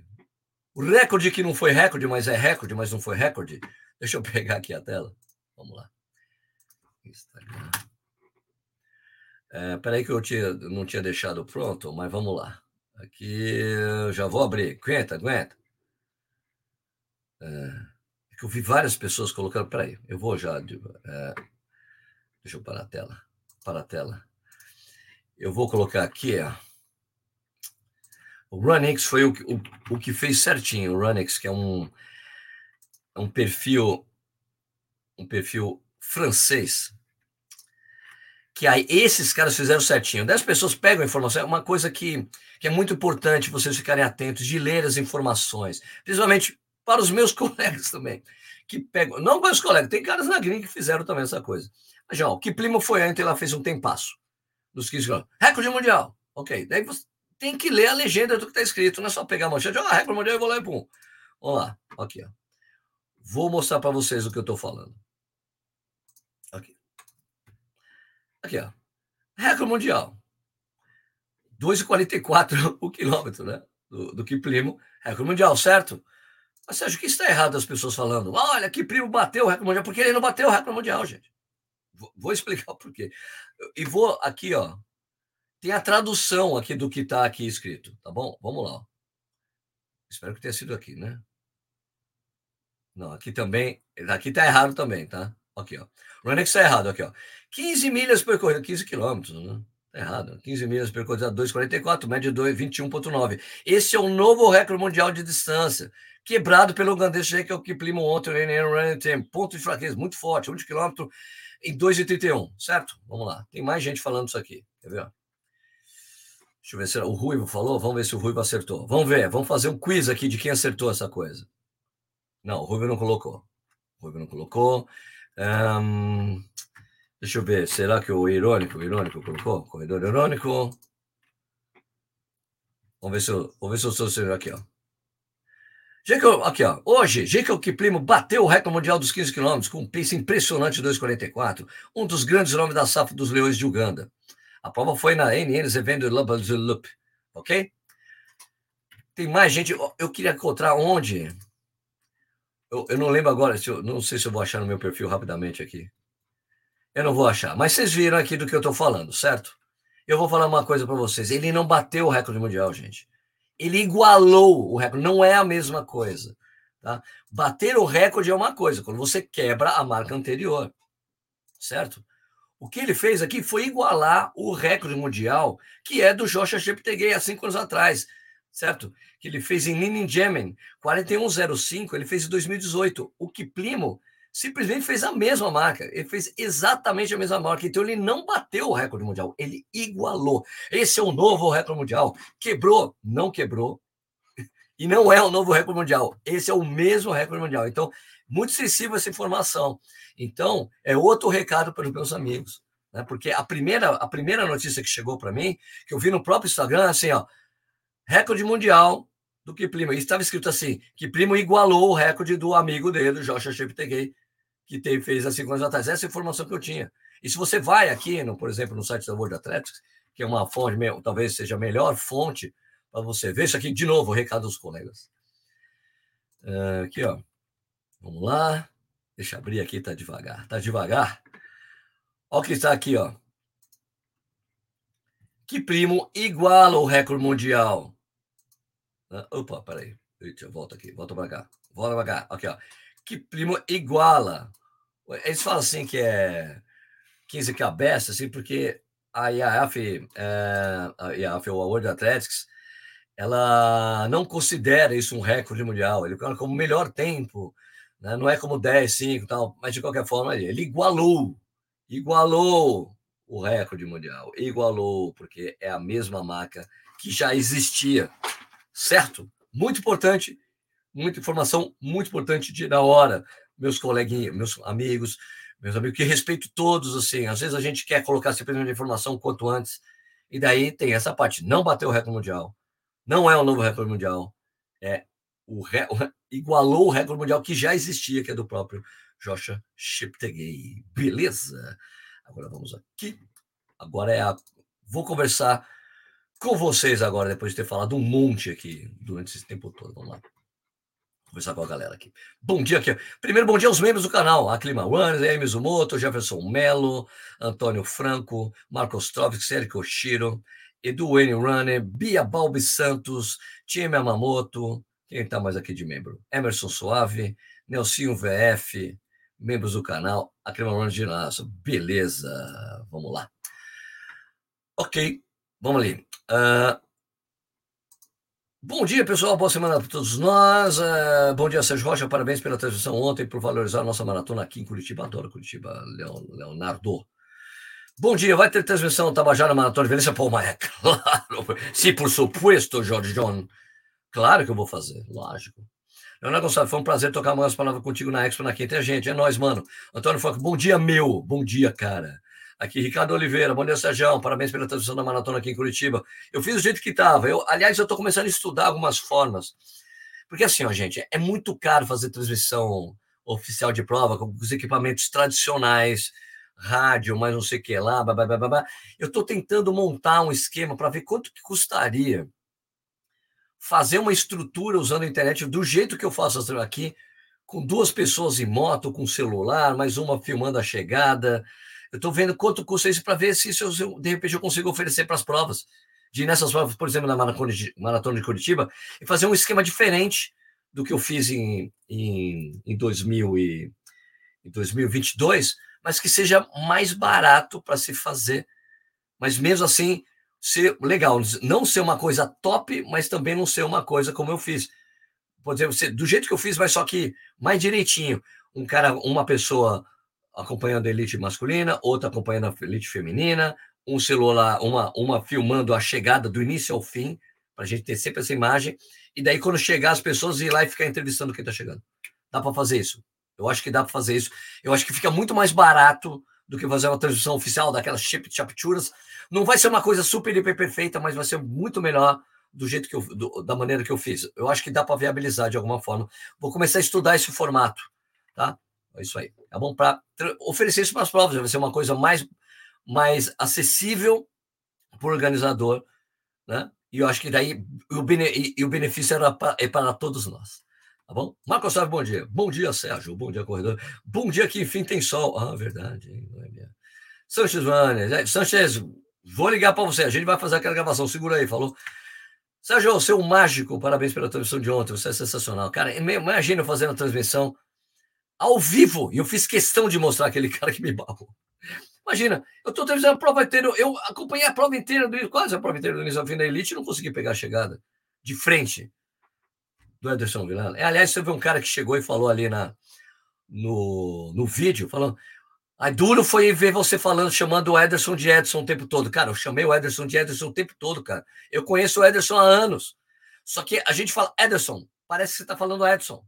A: o recorde que não foi recorde, mas é recorde, mas não foi recorde. Deixa eu pegar aqui a tela. Vamos lá. Instagram. É, peraí que eu tinha, não tinha deixado pronto, mas vamos lá. Aqui, já vou abrir. Aguenta, aguenta. É, é que eu vi várias pessoas colocando. Peraí, eu vou já. É, deixa eu parar a tela. Para a tela. Eu vou colocar aqui, ó. O Runix foi o, o, o que fez certinho. O Runix, que é um, é um perfil um perfil francês. Que aí esses caras fizeram certinho. Dez pessoas pegam a informação. É uma coisa que, que é muito importante vocês ficarem atentos de ler as informações. Principalmente para os meus colegas também. Que pegam. Não para os colegas, tem caras na gringa que fizeram também essa coisa. Mas, já, o Kiplimo foi antes, ela fez um tempasso. Dos 15 anos. Recorde mundial. Ok. Daí você tem que ler a legenda do que está escrito, não é só pegar a manchete, ah, regra mundial, eu vou lá e pum. Vamos lá, aqui, ó. Vou mostrar para vocês o que eu estou falando. Aqui. Aqui, ó. Recorde mundial. 2,44 o quilômetro, né? Do, do Kiplimo, recorde mundial, certo? Mas você acha que está errado as pessoas falando? Olha, que primo bateu o recorde mundial, porque ele não bateu o recorde mundial, gente. Vou, vou explicar por quê. E vou aqui, ó. Tem a tradução aqui do que está aqui escrito, tá bom? Vamos lá. Espero que tenha sido aqui, né? Não, aqui também. Aqui está errado também, tá? Aqui, ó. O Renex está errado aqui, ó. 15 milhas percorridas, 15 quilômetros, né? Tá errado. 15 milhas percorridas 2,44, média 21,9. Esse é o novo recorde mundial de distância, quebrado pelo ugandês Jacob Kiplimo ontem no Running Time. Ponto de fraqueza, muito forte, 1 de quilômetro em 2,31, certo? Vamos lá. Tem mais gente falando isso aqui. Quer ver? Deixa eu ver se o Ruivo falou. Vamos ver se o Ruivo acertou. Vamos ver. Vamos fazer um quiz aqui de quem acertou essa coisa. Não, o Ruivo não colocou. O Ruivo não colocou. Um, deixa eu ver. Será que o irônico, o irônico colocou? Corredor irônico. Vamos ver se eu, vamos ver se estou aqui, ó. Jacob, aqui, ó. Hoje, Jacob Kiplimo bateu o recorde mundial dos 15 quilômetros com um pace impressionante 2,44, um dos grandes nomes da safra dos Leões de Uganda. A prova foi na NN Evento Loop, ok? Tem mais gente. Eu queria encontrar onde. Eu, eu não lembro agora, se eu, não sei se eu vou achar no meu perfil rapidamente aqui. Eu não vou achar, mas vocês viram aqui do que eu estou falando, certo? Eu vou falar uma coisa para vocês. Ele não bateu o recorde mundial, gente. Ele igualou o recorde, não é a mesma coisa. Tá? Bater o recorde é uma coisa, quando você quebra a marca anterior, certo? O que ele fez aqui foi igualar o recorde mundial, que é do Joshua Cheptegei há cinco anos atrás, certo? Que ele fez em Ninninjamin, 41,05, ele fez em 2018. O Kiplimo simplesmente fez a mesma marca, ele fez exatamente a mesma marca, então ele não bateu o recorde mundial, ele igualou. Esse é o novo recorde mundial. Quebrou? Não quebrou. E não é o novo recorde mundial, esse é o mesmo recorde mundial. Então, muito sensível essa informação. Então, é outro recado para os meus amigos. Né? Porque a primeira, a primeira notícia que chegou para mim, que eu vi no próprio Instagram, assim, ó, recorde mundial do Kiplimo. E estava escrito assim, Kiplimo igualou o recorde do amigo dele, Joshua Cheptegei, que teve, fez há cinco anos atrás. Essa é a informação que eu tinha. E se você vai aqui, no, por exemplo, no site da World Athletics, que é uma fonte, talvez seja a melhor fonte para você ver isso aqui, de novo, recado dos colegas. Uh, aqui, ó. Vamos lá. Deixa eu abrir aqui, tá devagar. Tá devagar. Olha o que está aqui, ó. Que primo iguala o recorde mundial. Opa, peraí. Deixa eu volta aqui, volta para cá. Volta para cá. Aqui, ó. Que primo iguala. Eles falam assim que é 15 cabeças, assim, porque a IAF, é, a IAF, ou World Athletics, ela não considera isso um recorde mundial. Ele coloca como melhor tempo né? Não é como 10, 5 tal, mas de qualquer forma, ele igualou, igualou o recorde mundial, igualou, porque é a mesma marca que já existia, certo? Muito importante, muita informação muito importante de na hora, meus coleguinhas, meus amigos, meus amigos, que respeito todos, assim, às vezes a gente quer colocar simplesmente informação quanto antes, e daí tem essa parte, não bateu o recorde mundial, não é o novo recorde mundial, é o, re, igualou o recorde mundial que já existia, que é do próprio Joshua Cheptegei. Beleza? Agora vamos aqui. Agora é a. Vou conversar com vocês agora, depois de ter falado um monte aqui durante esse tempo todo. Vamos lá. Conversar com a galera aqui. Bom dia aqui. Primeiro, bom dia aos membros do canal. A Clima One, Amy Zumoto, Jefferson Melo, Antônio Franco, Marcos Trovic, Sérgio Oshiro, Edu Wayne Runner, Bia Balbi Santos, Time Amamoto, quem está mais aqui de membro? Emerson Suave, Nelsinho VF, membros do canal, a Crema de Ginásio. Beleza, vamos lá. Ok, vamos ali. Uh, bom dia, pessoal. Boa semana para todos nós. Uh, bom dia, Sérgio Rocha. Parabéns pela transmissão ontem, por valorizar a nossa maratona aqui em Curitiba. Adoro Curitiba, Leonardo. Bom dia, vai ter transmissão Tabajara Maratona de Valência? Pô, mas é claro. Se por supuesto, Jorge John. Claro que eu vou fazer, lógico. Leonardo Gonçalves, foi um prazer tocar umas palavras contigo na Expo na quinta. gente, é nós, mano. Antônio Foco, bom dia, meu. Bom dia, cara. Aqui, Ricardo Oliveira, bom dia, Sérgio. Parabéns pela transmissão da maratona aqui em Curitiba. Eu fiz do jeito que estava. Eu, aliás, eu estou começando a estudar algumas formas. Porque assim, ó, gente, é muito caro fazer transmissão oficial de prova com os equipamentos tradicionais. rádio, mais não sei o que lá, blá. eu estou tentando montar um esquema para ver quanto que custaria fazer uma estrutura usando a internet do jeito que eu faço aqui, com duas pessoas em moto, com celular, mais uma filmando a chegada. Eu estou vendo quanto custa isso para ver se, se eu, de repente eu consigo oferecer para as provas. De ir nessas provas, por exemplo, na Maratona de, Curitiba, e fazer um esquema diferente do que eu fiz em, em, em, 2000 e, em 2022, mas que seja mais barato para se fazer. Mas mesmo assim, ser legal. Não ser uma coisa top, mas também não ser uma coisa como eu fiz. Pode dizer, do jeito que eu fiz, mas só que mais direitinho. Um cara, uma pessoa acompanhando a elite masculina, outra acompanhando a elite feminina, um celular, uma, uma filmando a chegada do início ao fim, para a gente ter sempre essa imagem. E daí, quando chegar, as pessoas ir lá e ficar entrevistando quem está chegando. Dá para fazer isso. Eu acho que dá para fazer isso. Eu acho que fica muito mais barato do que fazer uma transmissão oficial daquelas chip chapturas. Não vai ser uma coisa super hiper perfeita, mas vai ser muito melhor do jeito que eu, do, da maneira que eu fiz. Eu acho que dá para viabilizar de alguma forma. Vou começar a estudar esse formato, tá? É isso aí. É bom para oferecer isso para as provas. Vai ser uma coisa mais mais acessível para o organizador, né? E eu acho que daí o, bene, e, o benefício era pra, é para todos nós. Tá bom? Marcos Sávio, bom dia. Bom dia, Sérgio. Bom dia, corredor. Bom dia que enfim tem sol. Ah, verdade. Sanchez Vanes. Sanchez, vou ligar para você. A gente vai fazer aquela gravação. Segura aí, falou. Sérgio, você é um mágico. Parabéns pela transmissão de ontem. Você é sensacional. Cara, imagina eu fazendo a transmissão ao vivo. E eu fiz questão de mostrar aquele cara que me barrou. Imagina, eu estou televisando a prova inteira. Eu acompanhei a prova inteira, do, quase a prova inteira do fim da Elite não consegui pegar a chegada de frente do Ederson Vilano. É, aliás, você viu um cara que chegou e falou ali na, no, no vídeo, falando. Aí duro foi ver você falando, chamando o Ederson de Edson o tempo todo. Cara, eu chamei o Ederson de Ederson o tempo todo, cara. Eu conheço o Ederson há anos. Só que a gente fala Ederson, parece que você está falando Edson.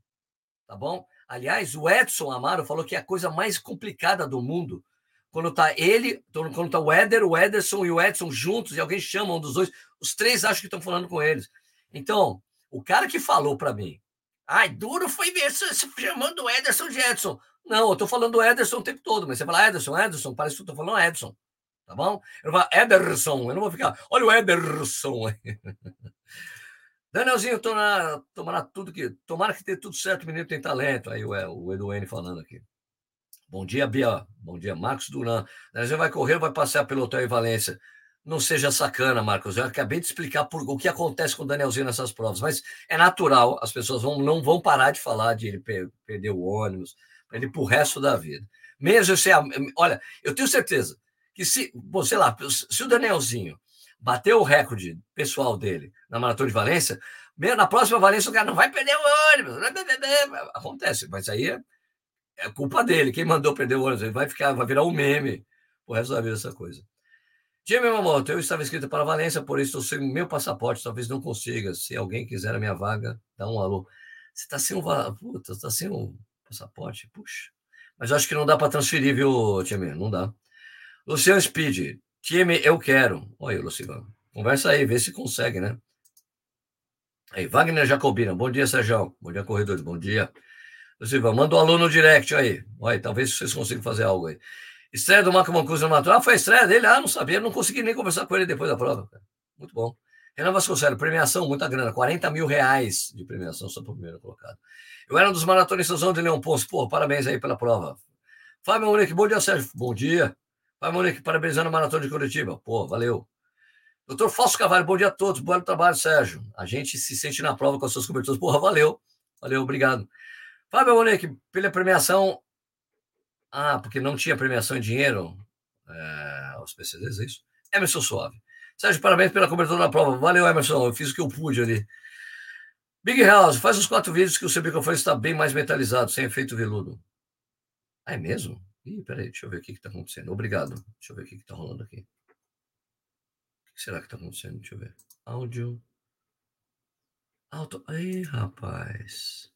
A: Tá bom? Aliás, o Edson Amaro falou que é a coisa mais complicada do mundo. Quando tá ele, quando tá o Eder, o Ederson e o Edson juntos, e alguém chama um dos dois, os três acham que estão falando com eles. Então, o cara que falou para mim, ai, duro foi ver se chamando o Ederson de Edson. Não, eu tô falando Ederson o tempo todo, mas você fala Ederson, Ederson, parece que eu tô falando Edson. Tá bom? Eu vou Ederson, eu não vou ficar, olha o Ederson aí. Danielzinho, tomara, tomara tudo que. Tomara que tenha tudo certo, o menino tem talento. Aí o, o Eduene falando aqui. Bom dia, Bia. Bom dia, Marcos Duran. Danielzinho vai correr vai passear pelo hotel em Valência? não seja sacana, Marcos. Eu acabei de explicar por, o que acontece com o Danielzinho nessas provas, mas é natural, as pessoas vão, não vão parar de falar de ele per, perder o ônibus, ele para o resto da vida. Mesmo se. Olha, eu tenho certeza que se, bom, sei lá, se o Danielzinho bater o recorde pessoal dele na Maratona de Valência, na próxima Valência o cara não vai perder o ônibus. Acontece, mas aí é, é culpa dele. Quem mandou perder o ônibus? Ele vai ficar, vai virar um meme o resto da vida essa coisa. Dia Yamamoto, eu estava inscrito para Valência, por isso estou sem meu passaporte, talvez não consiga. Se alguém quiser a minha vaga, dá um alô. Você está sem um, puta, está sem um passaporte? Puxa. Mas acho que não dá para transferir, viu, Time? Não dá. Luciano Speed, time, eu quero. Olha, Luciano. Conversa aí, vê se consegue, né? Aí, Wagner Jacobina, bom dia, Sérgio. Bom dia, corredores, bom dia. Luciano, manda um alô no direct aí. Olha, talvez vocês consigam fazer algo aí. Estreia do Marco Mancuso no Natural. Ah, foi a estreia dele? Ah, não sabia. Não consegui nem conversar com ele depois da prova. Muito bom. Renan Vasconcelos, premiação, muita grana. 40 mil reais de premiação só para o primeiro colocado. Eu era um dos maratonistas de Leão Ponce. Pô, parabéns aí pela prova. Fábio Monique, bom dia, Sérgio. Bom dia. Fábio Monique, parabenizando a Maratona de Curitiba. Pô, valeu. Doutor Fausto Cavalho, bom dia a todos. Bom trabalho, Sérgio. A gente se sente na prova com as suas coberturas. Porra, valeu. Valeu, obrigado. Fábio Monique, pela premiação, ah, porque não tinha premiação em dinheiro é, aos PCDs, é isso? Emerson Suave. Sérgio, parabéns pela cobertura da prova. Valeu, Emerson. Eu fiz o que eu pude ali. Big House, faz os quatro vídeos que o seu microfone está bem mais metalizado, sem efeito veludo. Ah, é mesmo? Ih, peraí, deixa eu ver o que está acontecendo. Obrigado. Deixa eu ver o que está rolando aqui. O que será que está acontecendo? Deixa eu ver. Áudio. Alto. Aí, rapaz.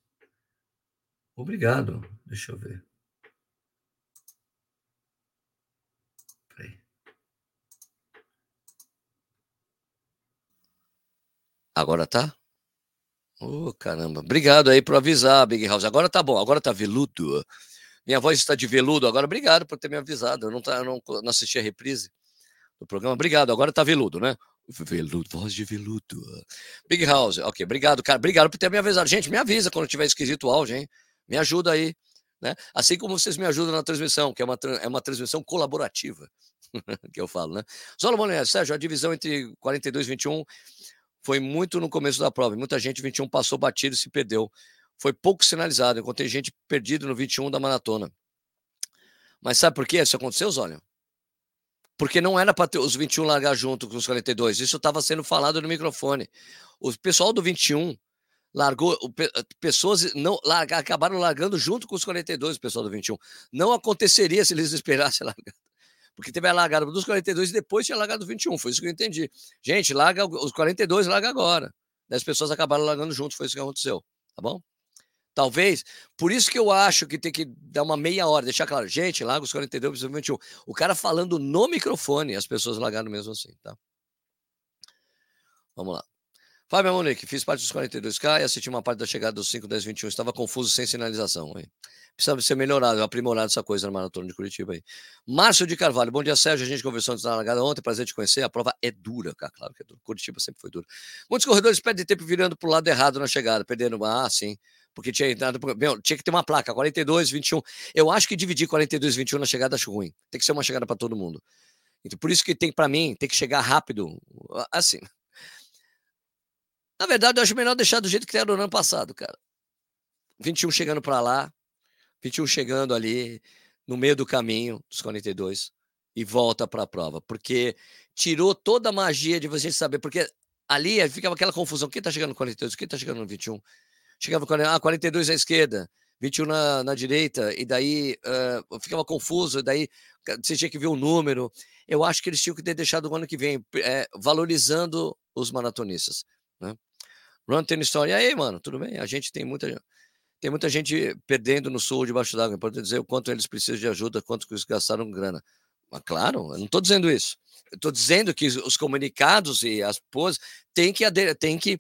A: Obrigado. Deixa eu ver. Agora tá? Ô, oh, caramba. Obrigado aí por avisar, Big House. Agora tá bom, agora tá veludo. Minha voz está de veludo agora. Obrigado por ter me avisado. Eu não, tá, eu não, não assisti a reprise do programa. Obrigado. Agora está veludo, né? Veludo, voz de veludo. Big House. Ok, obrigado, cara. Obrigado por ter me avisado. Gente, me avisa quando tiver esquisito o áudio, hein? Me ajuda aí. Né? Assim como vocês me ajudam na transmissão, que é uma, é uma transmissão colaborativa, que eu falo, né? Solomon Sérgio, a divisão entre 42 e 21 foi muito no começo da prova. Muita gente 21 passou batido e se perdeu. Foi pouco sinalizado. Encontrei gente perdida no 21 da maratona. Mas sabe por que isso aconteceu, Zólia? Porque não era para os 21 largar junto com os 42. Isso estava sendo falado no microfone. O pessoal do 21 largou, pessoas não largar, acabaram largando junto com os 42, o pessoal do 21. Não aconteceria se eles esperassem largar. Porque teve a largada dos 42 e depois tinha largado o 21. Foi isso que eu entendi. Gente, larga os 42, larga agora. As pessoas acabaram largando junto, foi isso que aconteceu. Tá bom? Talvez, por isso que eu acho que tem que dar uma meia hora, deixar claro, gente, larga os 42 e 21. O cara falando no microfone, as pessoas largaram mesmo assim, tá? Vamos lá. Fábio Monique, fiz parte dos 42K e assisti uma parte da chegada dos 5, 10, 21. Estava confuso sem sinalização. Hein? Precisa ser melhorado, aprimorado essa coisa na maratona de Curitiba. Márcio de Carvalho, bom dia, Sérgio. A gente conversou antes da largada ontem, prazer te conhecer. A prova é dura, cara, claro que é dura. Curitiba sempre foi dura. Muitos corredores perdem tempo virando para o lado errado na chegada, perdendo. Ah, sim. Porque tinha entrado. Meu, tinha que ter uma placa, 42, 21. Eu acho que dividir 42 e 21 na chegada acho ruim. Tem que ser uma chegada para todo mundo. Então, por isso que tem, para mim, tem que chegar rápido. Assim, na verdade, eu acho melhor deixar do jeito que era no ano passado, cara. 21 chegando para lá, 21 chegando ali no meio do caminho dos 42 e volta para a prova, porque tirou toda a magia de você saber, porque ali ficava aquela confusão, quem está chegando no 42, quem está chegando no 21? Chegava ah, 42 à esquerda, 21 na, na direita, e daí uh, ficava confuso, daí você tinha que ver o número. Eu acho que eles tinham que ter deixado o ano que vem, é, valorizando os maratonistas. Né? Run Tennis Story. E aí, mano, tudo bem? A gente tem muita, tem muita gente perdendo no sul debaixo d'água. Pode dizer o quanto eles precisam de ajuda, quanto eles gastaram grana. Mas claro, eu não estou dizendo isso. Estou dizendo que os comunicados e as poses têm que, têm que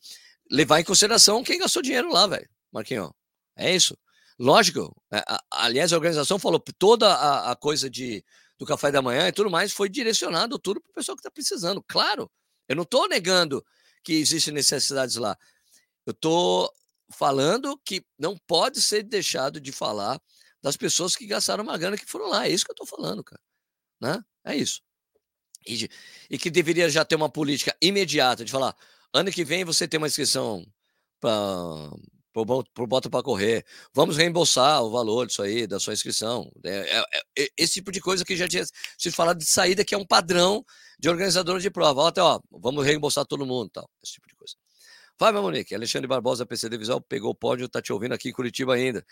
A: levar em consideração quem gastou dinheiro lá, velho. Marquinhos. É isso. Lógico. É, aliás, a organização falou toda a, a coisa de, do café da manhã e tudo mais foi direcionado tudo para o pessoal que está precisando. Claro. Eu não estou negando que existem necessidades lá. Eu estou falando que não pode ser deixado de falar das pessoas que gastaram uma grana que foram lá. É isso que eu estou falando, cara. Né? É isso. E, de, e, que deveria já ter uma política imediata de falar: ano que vem você tem uma inscrição para Bota para Correr, vamos reembolsar o valor disso aí, da sua inscrição. É, é, é, esse tipo de coisa que já tinha se falado de saída, que é um padrão de organizador de prova. Até, ó, vamos reembolsar todo mundo, tal, esse tipo de coisa. Vai, meu Monique. Alexandre Barbosa, PCD Visual, pegou o pódio, tá te ouvindo aqui em Curitiba ainda.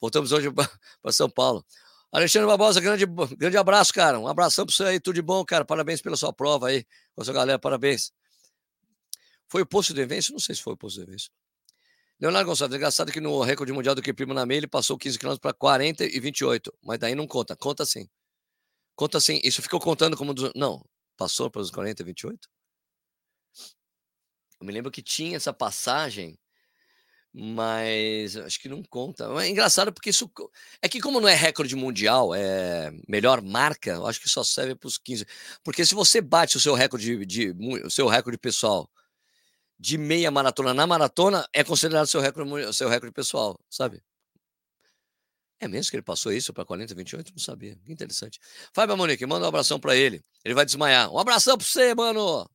A: Voltamos hoje para São Paulo. Alexandre Barbosa, grande, grande abraço, cara. Um abração para você aí, tudo de bom, cara. Parabéns pela sua prova aí, com a sua galera, parabéns. Foi o posto de Evenço? Não sei se foi o posto de Evenço. Leonardo Gonçalves, engraçado que no recorde mundial do que primo na meia ele passou 15 km para 40 e 28, mas daí não conta. Conta sim. Conta sim. Isso ficou contando como. Do... Não, passou para os 40 e 28? Eu me lembro que tinha essa passagem, mas acho que não conta. É engraçado porque isso. É que, como não é recorde mundial, é melhor marca, eu acho que só serve para os 15. Porque se você bate o seu recorde de, de, o seu recorde pessoal de meia maratona na maratona, é considerado seu recorde, seu recorde pessoal, sabe? É mesmo que ele passou isso para 40, 28? Não sabia. Que interessante. Fábio Monique, manda um abração para ele. Ele vai desmaiar. Um abração para você, mano.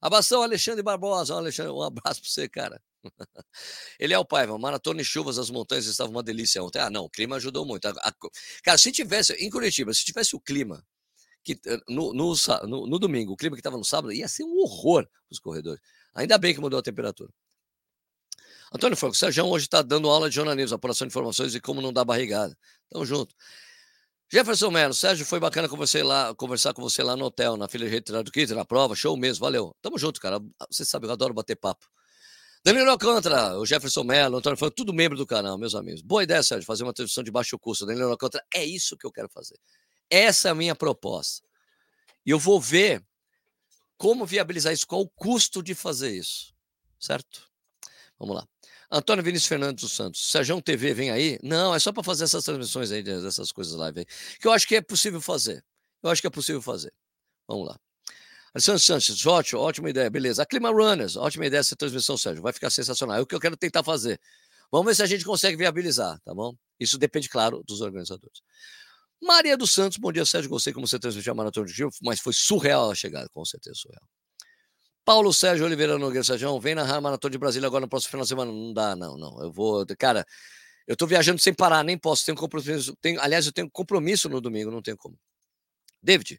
A: Abração, Alexandre Barbosa. Alexandre, um abraço para você, cara. Ele é o pai, maratona e chuvas, as montanhas estavam uma delícia ontem. Ah, não, o clima ajudou muito. A, a, cara, se tivesse, em Curitiba, se tivesse o clima que eh, no, no, no, no domingo, o clima que estava no sábado, ia ser um horror os corredores. Ainda bem que mudou a temperatura. Antônio Franco, Sérgio hoje está dando aula de jornalismo, apuração de informações e como não dar barrigada. Tamo junto. Jefferson Melo, Sérgio, foi bacana você lá, conversar com você lá no hotel, na fila de retirada do kit, na prova, show mesmo, valeu. Tamo junto, cara. Você sabe, eu adoro bater papo. Danilo Alcântara, o Jefferson Melo, Antônio Franco, tudo membro do canal, meus amigos. Boa ideia, Sérgio, fazer uma transmissão de baixo custo. Danilo Alcântara, é isso que eu quero fazer. Essa é a minha proposta. E eu vou ver como viabilizar isso, qual o custo de fazer isso, certo? Vamos lá. Antônio Vinícius Fernandes dos Santos. Sérgio TV vem aí? Não, é só para fazer essas transmissões aí, dessas coisas aí. Que eu acho que é possível fazer. Eu acho que é possível fazer. Vamos lá. Alessandro Sanches, ótimo, ótima ideia, beleza. A Clima Runners, ótima ideia essa transmissão, Sérgio. Vai ficar sensacional. É o que eu quero tentar fazer. Vamos ver se a gente consegue viabilizar, tá bom? Isso depende, claro, dos organizadores. Maria dos Santos, bom dia, Sérgio. Gostei como você transmitiu a maratona de Rio, mas foi surreal a chegada, com certeza surreal. Paulo Sérgio Oliveira Nogueira Sérgio, vem narrar a maratona de Brasília agora no próximo final de semana. Não dá, não, não. Eu vou. Cara, eu tô viajando sem parar, nem posso. Tenho compromisso. Tenho, aliás, eu tenho compromisso no domingo, não tenho como. David,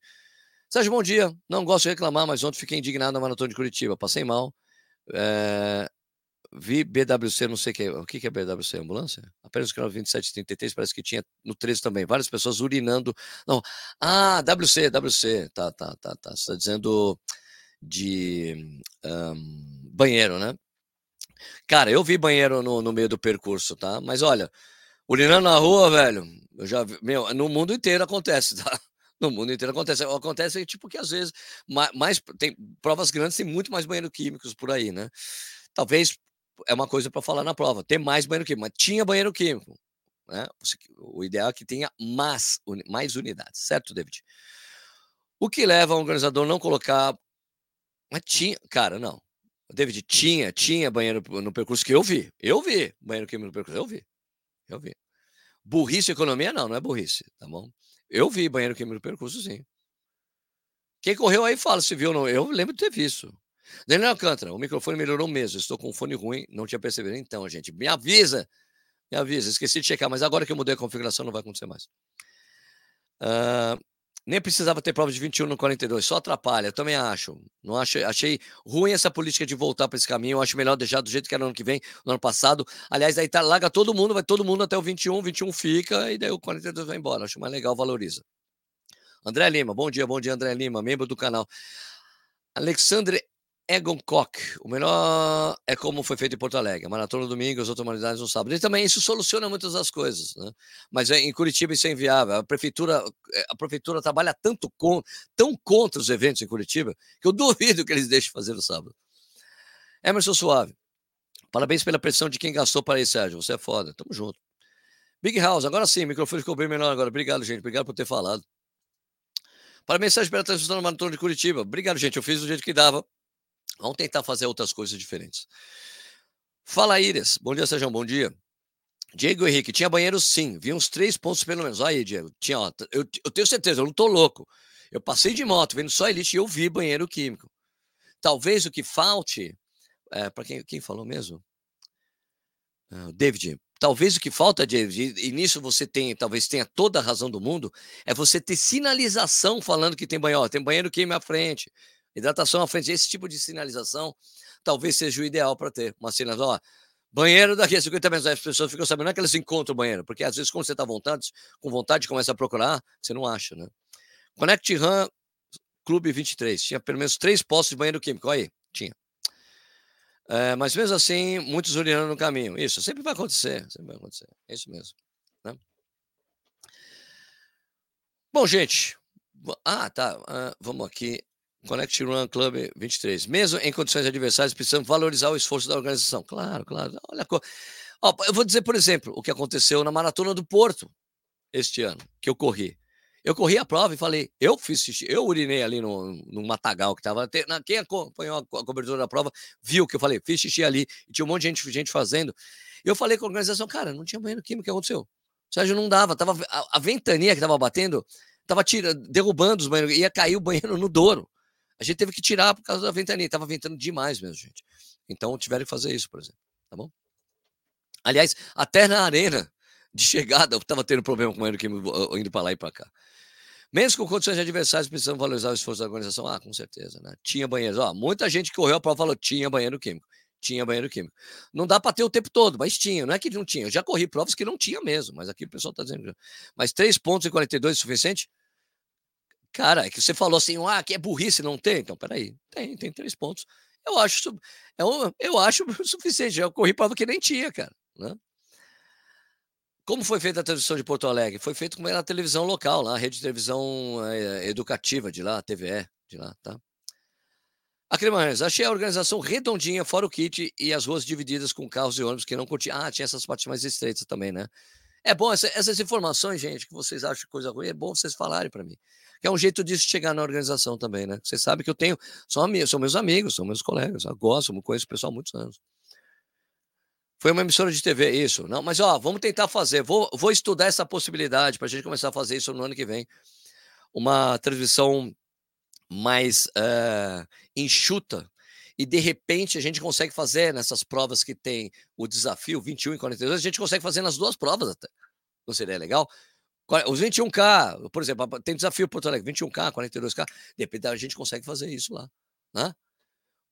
A: Sérgio, bom dia. Não gosto de reclamar, mas ontem fiquei indignado na maratona de Curitiba. Passei mal. É, vi BWC, não sei o que. O que é BWC? Ambulância? Apenas o quilômetro 2733, parece que tinha no 13 também. Várias pessoas urinando. Não. Ah, WC, WC. Tá, tá, tá, tá. Você está dizendo de um, banheiro, né? Cara, eu vi banheiro no, no meio do percurso, tá? Mas olha, urinando na rua, velho, eu já vi, meu, no mundo inteiro acontece, tá? No mundo inteiro acontece. Acontece tipo que às vezes mais, tem provas grandes tem muito mais banheiro químicos por aí, né? Talvez é uma coisa para falar na prova, ter mais banheiro químico, mas tinha banheiro químico, né? O ideal é que tenha mais, mais unidades, certo, David? O que leva o organizador não colocar mas tinha, cara, não. David, tinha, tinha banheiro no percurso que eu vi. Eu vi banheiro químico no percurso, eu vi. Eu vi. Burrice economia, não, não é burrice, tá bom? Eu vi banheiro químico no percurso, sim. Quem correu aí fala se viu ou não. Eu lembro de ter visto. Daniel Alcântara, o microfone melhorou mesmo. Estou com um fone ruim, não tinha percebido. Então, gente, me avisa. Me avisa. Esqueci de checar, mas agora que eu mudei a configuração, não vai acontecer mais. Uh, nem precisava ter prova de 21 no 42, só atrapalha, eu também acho. Não achei, achei ruim essa política de voltar para esse caminho, eu acho melhor deixar do jeito que era no ano que vem, no ano passado. Aliás, aí tá, larga todo mundo, vai todo mundo até o 21, 21 fica e daí o 42 vai embora. Acho mais legal, valoriza. André Lima, bom dia, bom dia, André Lima, membro do canal. Alexandre Egon Koch. O melhor é como foi feito em Porto Alegre. Maratona no domingo, as outras humanidades no sábado. E também isso soluciona muitas das coisas. Né? Mas é, em Curitiba isso é inviável. A prefeitura, é, a prefeitura trabalha tanto com, tão contra os eventos em Curitiba que eu duvido que eles deixem fazer no sábado. Emerson Suave. Parabéns pela pressão de quem gastou para isso, Sérgio. Você é foda. Tamo junto. Big House, agora sim, o microfone ficou bem melhor agora. Obrigado, gente. Obrigado por ter falado. Parabéns, Sérgio, pela transmissão da Maratona de Curitiba. Obrigado, gente. Eu fiz do jeito que dava. Vamos tentar fazer outras coisas diferentes. Fala, Iris. Bom dia, Sérgio. Bom dia. Diego Henrique, tinha banheiro sim, vi uns três pontos pelo menos. Olha aí, Diego, tinha, ó, eu, eu, tenho certeza, eu não tô louco. Eu passei de moto, vendo só elite e eu vi banheiro químico. Talvez o que falte, é, para quem, quem falou mesmo? Uh, David, talvez o que falta, David, e nisso você tem, talvez tenha toda a razão do mundo, é você ter sinalização falando que tem banheiro, ó, tem banheiro químico à frente, Hidratação à frente, esse tipo de sinalização talvez seja o ideal para ter uma sinalização. Ó, banheiro daqui a 50 metros, as pessoas ficam sabendo, não é que elas encontram o banheiro, porque às vezes quando você está vontade, com vontade, começa a procurar, você não acha, né? Connect Run Clube 23, tinha pelo menos três postos de banheiro químico, aí, tinha. É, mas mesmo assim, muitos urinando no caminho. Isso sempre vai acontecer, sempre vai acontecer. É isso mesmo. Né? Bom, gente. Ah, tá. Uh, vamos aqui. Connect Run Club 23. Mesmo em condições adversárias, precisamos valorizar o esforço da organização. Claro, claro. Olha, Ó, eu vou dizer, por exemplo, o que aconteceu na Maratona do Porto este ano, que eu corri. Eu corri a prova e falei, eu fiz xixi, eu urinei ali no, no matagal que estava. Quem acompanhou a cobertura da prova viu que eu falei, fiz xixi ali, e tinha um monte de gente, gente fazendo. Eu falei com a organização, cara, não tinha banheiro químico, o que aconteceu? O Sérgio não dava, tava, a, a ventania que estava batendo, estava derrubando os banheiros, ia cair o banheiro no Douro. A gente teve que tirar por causa da ventania. Tava ventando demais mesmo, gente. Então tiveram que fazer isso, por exemplo. Tá bom? Aliás, até na arena de chegada eu estava tendo problema com o banheiro químico indo para lá e para cá. Mesmo com condições adversárias, precisamos valorizar o esforço da organização. Ah, com certeza, né? Tinha banheiro. Ó, muita gente que correu a prova falou tinha banheiro químico. Tinha banheiro químico. Não dá para ter o tempo todo, mas tinha. Não é que não tinha. Eu já corri provas que não tinha mesmo, mas aqui o pessoal está dizendo. Mas 3 pontos e 42 é suficiente? Cara, é que você falou assim, ah, que é burrice, não tem? Então, peraí, tem, tem três pontos. Eu acho, é um, eu acho suficiente. Eu corri prova que nem tinha, cara. Né? Como foi feita a transmissão de Porto Alegre? Foi feito como era a televisão local, lá, a rede de televisão é, educativa de lá, a TVE de lá, tá? Aclimanes, achei a organização redondinha, fora o kit e as ruas divididas com carros e ônibus que não curti. Ah, tinha essas partes mais estreitas também, né? É bom, essa, essas informações, gente, que vocês acham coisa ruim, é bom vocês falarem para mim. Que é um jeito disso chegar na organização também, né? Vocês sabem que eu tenho, são, amigos, são meus amigos, são meus colegas, eu gosto, eu conheço o pessoal há muitos anos. Foi uma emissora de TV, isso. Não, mas ó, vamos tentar fazer. Vou, vou estudar essa possibilidade para a gente começar a fazer isso no ano que vem. Uma transmissão mais uh, enxuta e de repente a gente consegue fazer nessas provas que tem o desafio 21 e 42, a gente consegue fazer nas duas provas até. Não seria legal? Os 21K, por exemplo, tem desafio Porto Alegre, 21K, 42K, de repente a gente consegue fazer isso lá, né?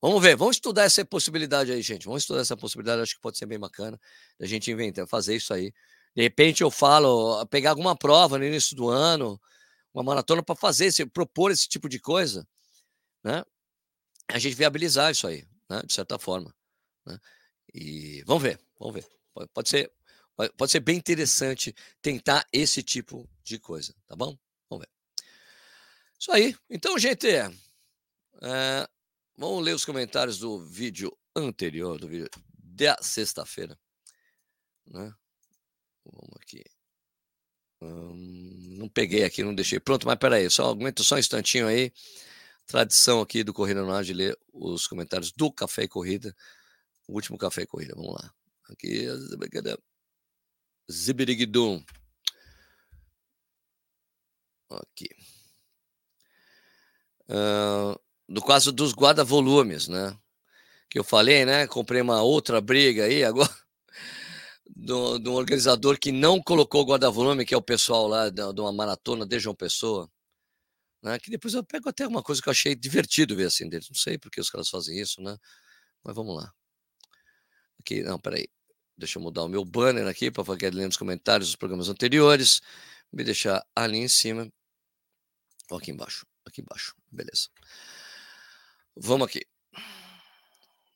A: Vamos ver, vamos estudar essa possibilidade aí, gente. Vamos estudar essa possibilidade, acho que pode ser bem bacana a gente inventar, fazer isso aí. De repente eu falo, pegar alguma prova no início do ano, uma maratona para fazer, esse, propor esse tipo de coisa, né? a gente viabilizar isso aí, né, de certa forma. Né? E vamos ver, vamos ver. Pode, ser, pode ser bem interessante tentar esse tipo de coisa, tá bom? Vamos ver. Isso aí. Então, gente, é, vamos ler os comentários do vídeo anterior, do vídeo da sexta-feira. Né? Vamos aqui. Hum, não peguei aqui, não deixei pronto, mas peraí, só aguenta só um instantinho aí tradição aqui do Corrida no Ar de ler os comentários do Café e Corrida, o último Café e Corrida. Vamos lá. Aqui, Zibirigdum. Aqui. Uh, no caso dos guarda-volumes, né? Que eu falei, né? Comprei uma outra briga aí agora. Do, do organizador que não colocou guarda-volume, que é o pessoal lá de, de uma maratona de João Pessoa né? Que depois eu pego até uma coisa que eu achei divertido ver assim deles. Não sei porque os caras fazem isso, né? Mas vamos lá. Aqui, não, peraí. Deixa eu mudar o meu banner aqui para fazer ler nos comentários dos programas anteriores. Me deixar ali em cima. Ou aqui embaixo. Aqui embaixo. Beleza. Vamos aqui.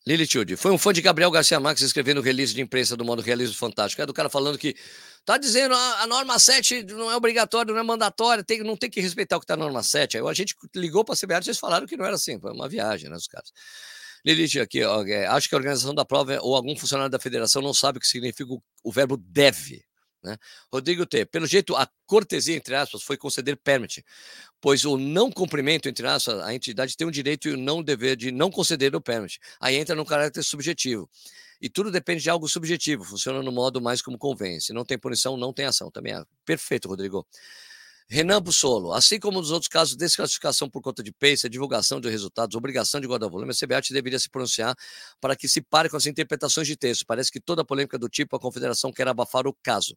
A: Lili Tilde, foi um fã de Gabriel Garcia Marques escrevendo o release de imprensa do modo realismo fantástico. É do cara falando que tá dizendo a, ah, a norma 7 não é obrigatória, não é mandatória, tem, não tem que respeitar o que tá na norma 7. Aí a gente ligou para a e eles falaram que não era assim, foi uma viagem, né, os caras. Lilith, aqui, ó, é, acho que a organização da prova ou algum funcionário da federação não sabe o que significa o, o verbo deve. Né? Rodrigo T. Pelo jeito, a cortesia, entre aspas, foi conceder permit, pois o não cumprimento, entre aspas, a entidade tem o direito e o não dever de não conceder o permit. Aí entra no caráter subjetivo. E tudo depende de algo subjetivo, funciona no modo mais como convém. Se não tem punição, não tem ação. Também é perfeito, Rodrigo. Renan Bussolo, assim como nos outros casos, desclassificação por conta de pace, divulgação de resultados, obrigação de guarda-volume, a CBAT deveria se pronunciar para que se pare com as interpretações de texto. Parece que toda polêmica do tipo, a confederação quer abafar o caso.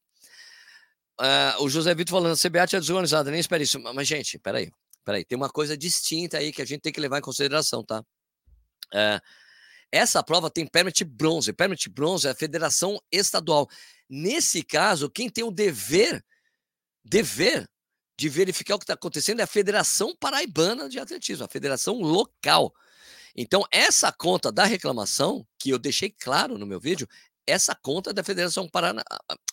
A: Uh, o José Vitor falando, a CBAT é desorganizada, nem espera isso. Mas, gente, peraí, peraí, tem uma coisa distinta aí que a gente tem que levar em consideração, tá? Uh, essa prova tem permit bronze. Permit bronze é a federação estadual. Nesse caso, quem tem o dever, dever de verificar o que está acontecendo é a Federação Paraibana de Atletismo, a federação local. Então, essa conta da reclamação, que eu deixei claro no meu vídeo, essa conta é da Federação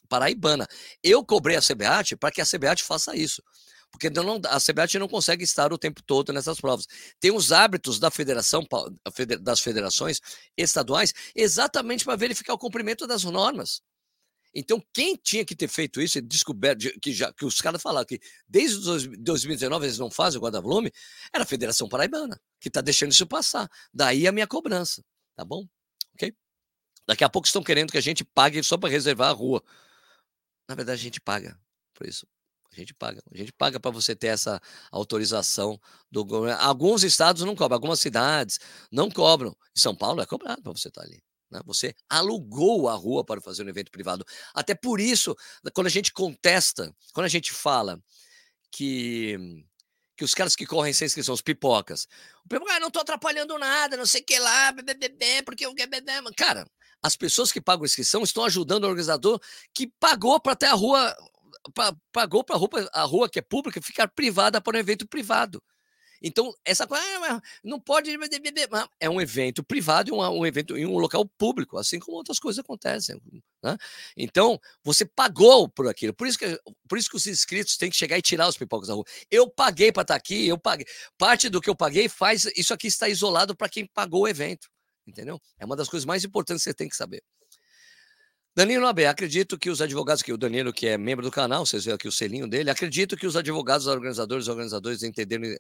A: Paraibana. Eu cobrei a CBAT para que a CBAT faça isso. Porque não, a CBAT não consegue estar o tempo todo nessas provas. Tem os hábitos da federação, das federações estaduais, exatamente para verificar o cumprimento das normas. Então, quem tinha que ter feito isso, descoberto, que, já, que os caras falaram que desde 2019 eles não fazem o guarda-volume, era a Federação Paraibana, que está deixando isso passar. Daí a minha cobrança, tá bom? Ok? Daqui a pouco estão querendo que a gente pague só para reservar a rua. Na verdade, a gente paga por isso. A gente paga. A gente paga para você ter essa autorização do governo. Alguns estados não cobram, algumas cidades não cobram. São Paulo é cobrado para você estar tá ali. Né? Você alugou a rua para fazer um evento privado. Até por isso, quando a gente contesta, quando a gente fala que que os caras que correm sem inscrição, os pipocas, o pipoca, ah, não estou atrapalhando nada, não sei o que lá, bebê, porque eu cara, as pessoas que pagam inscrição estão ajudando o organizador que pagou para ter a rua, pra, pagou para a rua que é pública ficar privada para um evento privado. Então, essa coisa ah, não pode. É um evento privado e um, um, evento em um local público, assim como outras coisas acontecem. Né? Então, você pagou por aquilo. Por isso, que, por isso que os inscritos têm que chegar e tirar os pipocas da rua. Eu paguei para estar tá aqui, eu paguei. Parte do que eu paguei faz. Isso aqui está isolado para quem pagou o evento. Entendeu? É uma das coisas mais importantes que você tem que saber. Danilo AB, acredito que os advogados, que o Danilo, que é membro do canal, vocês veem aqui o selinho dele, acredito que os advogados, organizadores e organizadores entendem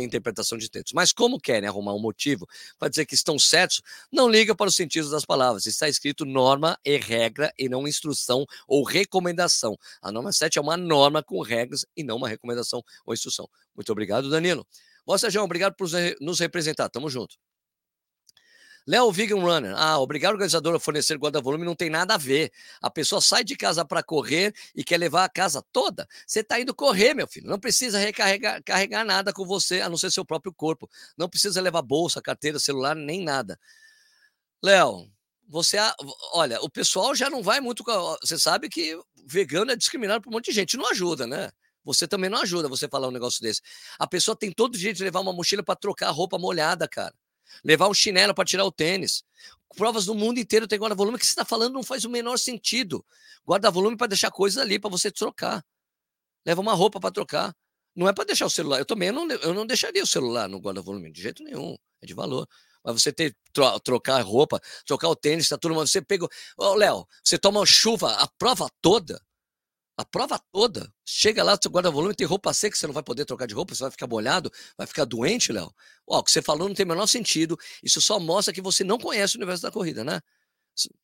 A: a interpretação de textos. Mas como querem arrumar um motivo para dizer que estão certos, não liga para os sentidos das palavras. Está escrito norma e regra e não instrução ou recomendação. A norma 7 é uma norma com regras e não uma recomendação ou instrução. Muito obrigado, Danilo. Bom, Sérgio, obrigado por nos representar. Tamo junto. Léo Vegan Runner. Ah, obrigar o organizador a fornecer guarda-volume não tem nada a ver. A pessoa sai de casa para correr e quer levar a casa toda. Você está indo correr, meu filho. Não precisa recarregar carregar nada com você, a não ser seu próprio corpo. Não precisa levar bolsa, carteira, celular, nem nada. Léo, você. Olha, o pessoal já não vai muito. Você sabe que vegano é discriminado por um monte de gente. Não ajuda, né? Você também não ajuda você falar um negócio desse. A pessoa tem todo o direito de levar uma mochila para trocar roupa molhada, cara levar um chinelo para tirar o tênis. Provas do mundo inteiro tem guarda-volume que você está falando não faz o menor sentido. Guarda-volume para deixar coisas ali para você trocar. Leva uma roupa para trocar. Não é para deixar o celular. Eu também não, eu não deixaria o celular no guarda-volume, de jeito nenhum. É de valor. Mas você ter tro, trocar roupa, trocar o tênis, tá tudo. Você pega. Ô, Léo, você toma chuva a prova toda. A prova toda. Chega lá, seu guarda-volume tem roupa seca, você não vai poder trocar de roupa, você vai ficar molhado, vai ficar doente, Léo. O que você falou não tem o menor sentido. Isso só mostra que você não conhece o universo da corrida, né?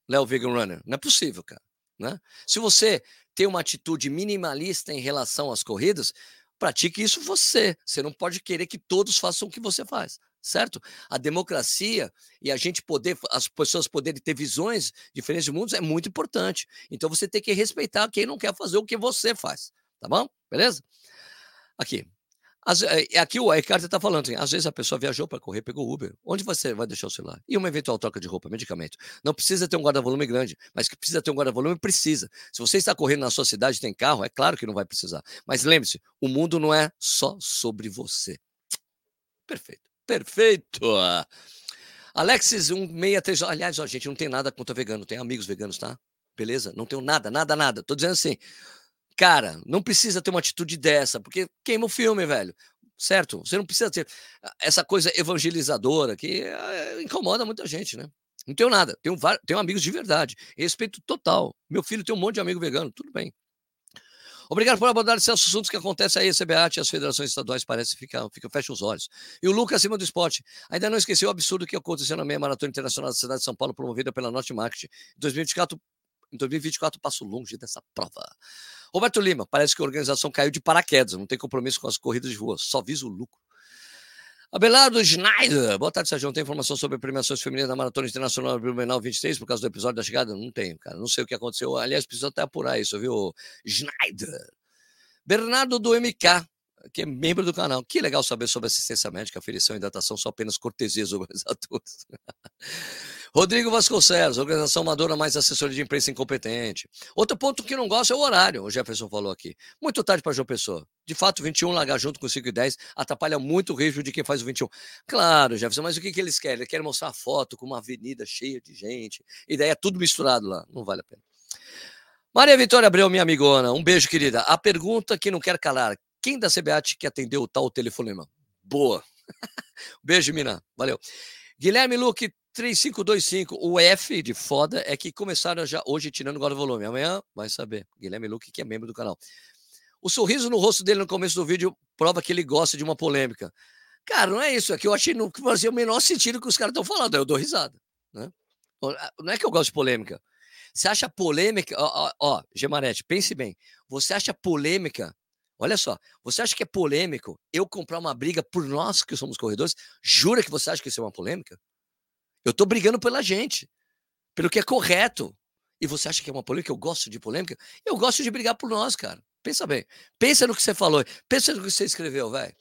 A: Léo Vegan Runner. Não é possível, cara. Né? Se você tem uma atitude minimalista em relação às corridas, pratique isso você. Você não pode querer que todos façam o que você faz certo? A democracia e a gente poder, as pessoas poderem ter visões diferentes de mundos é muito importante. Então você tem que respeitar quem não quer fazer o que você faz, tá bom? Beleza? Aqui. As, é, aqui o Ricardo está falando assim, às vezes a pessoa viajou para correr, pegou Uber. Onde você vai deixar o celular? E uma eventual troca de roupa, medicamento. Não precisa ter um guarda-volume grande, mas que precisa ter um guarda-volume, precisa. Se você está correndo na sua cidade tem carro, é claro que não vai precisar. Mas lembre-se, o mundo não é só sobre você. Perfeito. Perfeito. Alexis 163. Aliás, ó, gente, não tem nada contra vegano, tem amigos veganos, tá? Beleza? Não tenho nada, nada, nada. Tô dizendo assim, cara, não precisa ter uma atitude dessa, porque queima o filme, velho. Certo? Você não precisa ter essa coisa evangelizadora que é, incomoda muita gente, né? Não tenho nada. Tenho, tenho amigos de verdade. Respeito total. Meu filho tem um monte de amigo vegano. Tudo bem. Obrigado por abordar esses assuntos que acontecem aí, a CBAT e as federações estaduais parecem ficar, fica, fecha os olhos. E o Lucas acima do esporte. Ainda não esqueceu o absurdo que aconteceu na meia maratona internacional da cidade de São Paulo, promovida pela Norte Marketing. Em 2024, em 2024 passo longe dessa prova. Roberto Lima, parece que a organização caiu de paraquedas, não tem compromisso com as corridas de rua, só visa o lucro. Abelardo Schneider. Boa tarde, Sérgio. Tem informação sobre premiações femininas da Maratona Internacional Blumenau 23 por causa do episódio da chegada? Não tenho, cara. Não sei o que aconteceu. Aliás, precisa até apurar isso, viu? Schneider. Bernardo do MK, que é membro do canal. Que legal saber sobre assistência médica, aferição e hidratação, só apenas cortesias organizadores. Rodrigo Vasconcelos, organização amadora mais assessoria de imprensa incompetente. Outro ponto que não gosto é o horário, o Jefferson falou aqui. Muito tarde para João Pessoa. De fato, 21 largar junto com 5 e 10 atrapalha muito o ritmo de quem faz o 21. Claro, Jefferson, mas o que, que eles querem? Eles querem mostrar foto com uma avenida cheia de gente. E daí é tudo misturado lá. Não vale a pena. Maria Vitória Abreu, minha amigona, um beijo, querida. A pergunta que não quer calar: quem da CBAT que atendeu o tal telefonema? Boa. beijo, Mina. Valeu. Guilherme Luque, 3525. O F de foda é que começaram já hoje tirando agora o volume. Amanhã vai saber. Guilherme Luque, que é membro do canal. O sorriso no rosto dele no começo do vídeo prova que ele gosta de uma polêmica. Cara, não é isso. É que eu achei não fazia o menor sentido que os caras estão falando. Eu dou risada. Né? Não é que eu gosto de polêmica. Você acha polêmica. Ó, ó, ó Gemarete, pense bem. Você acha polêmica. Olha só, você acha que é polêmico eu comprar uma briga por nós que somos corredores? Jura que você acha que isso é uma polêmica? Eu estou brigando pela gente, pelo que é correto. E você acha que é uma polêmica? Eu gosto de polêmica? Eu gosto de brigar por nós, cara. Pensa bem. Pensa no que você falou. Pensa no que você escreveu, velho.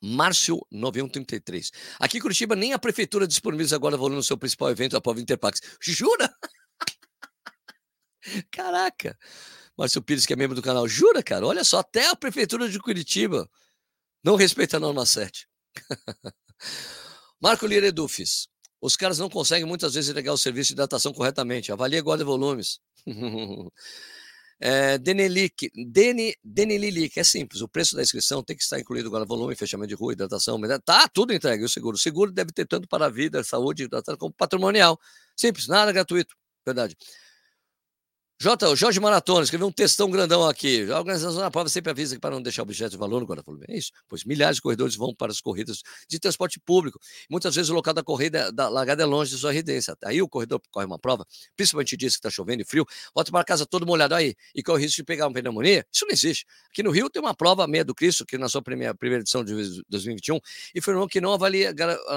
A: Márcio 9133. Aqui em Curitiba, nem a prefeitura disponibiliza agora volume no seu principal evento, a Prova Interpax. Jura? Caraca. Márcio Pires, que é membro do canal. Jura, cara? Olha só, até a prefeitura de Curitiba Não respeita a norma 7. Marco Lira Edufis. Os caras não conseguem muitas vezes entregar o serviço de datação corretamente. Avalie guarda volumes. é, Denelic, é simples. O preço da inscrição tem que estar incluído agora volume, fechamento de rua, hidratação. Tá tudo entregue, o seguro. O seguro deve ter tanto para a vida, saúde, hidratação, como patrimonial. Simples, nada gratuito. Verdade. J, Jorge Maratona escreveu um textão grandão aqui. A organização da prova sempre avisa que para não deixar objetos de valor no guarda-volume. É isso, pois milhares de corredores vão para as corridas de transporte público. Muitas vezes o local da corrida da largada é longe de sua residência. Aí o corredor corre uma prova, principalmente diz que está chovendo e frio, volta para casa todo molhado aí e corre o risco de pegar uma pneumonia. Isso não existe. Aqui no Rio tem uma prova meia do Cristo, que na sua primeira, primeira edição de 2021, informou que não, avalia,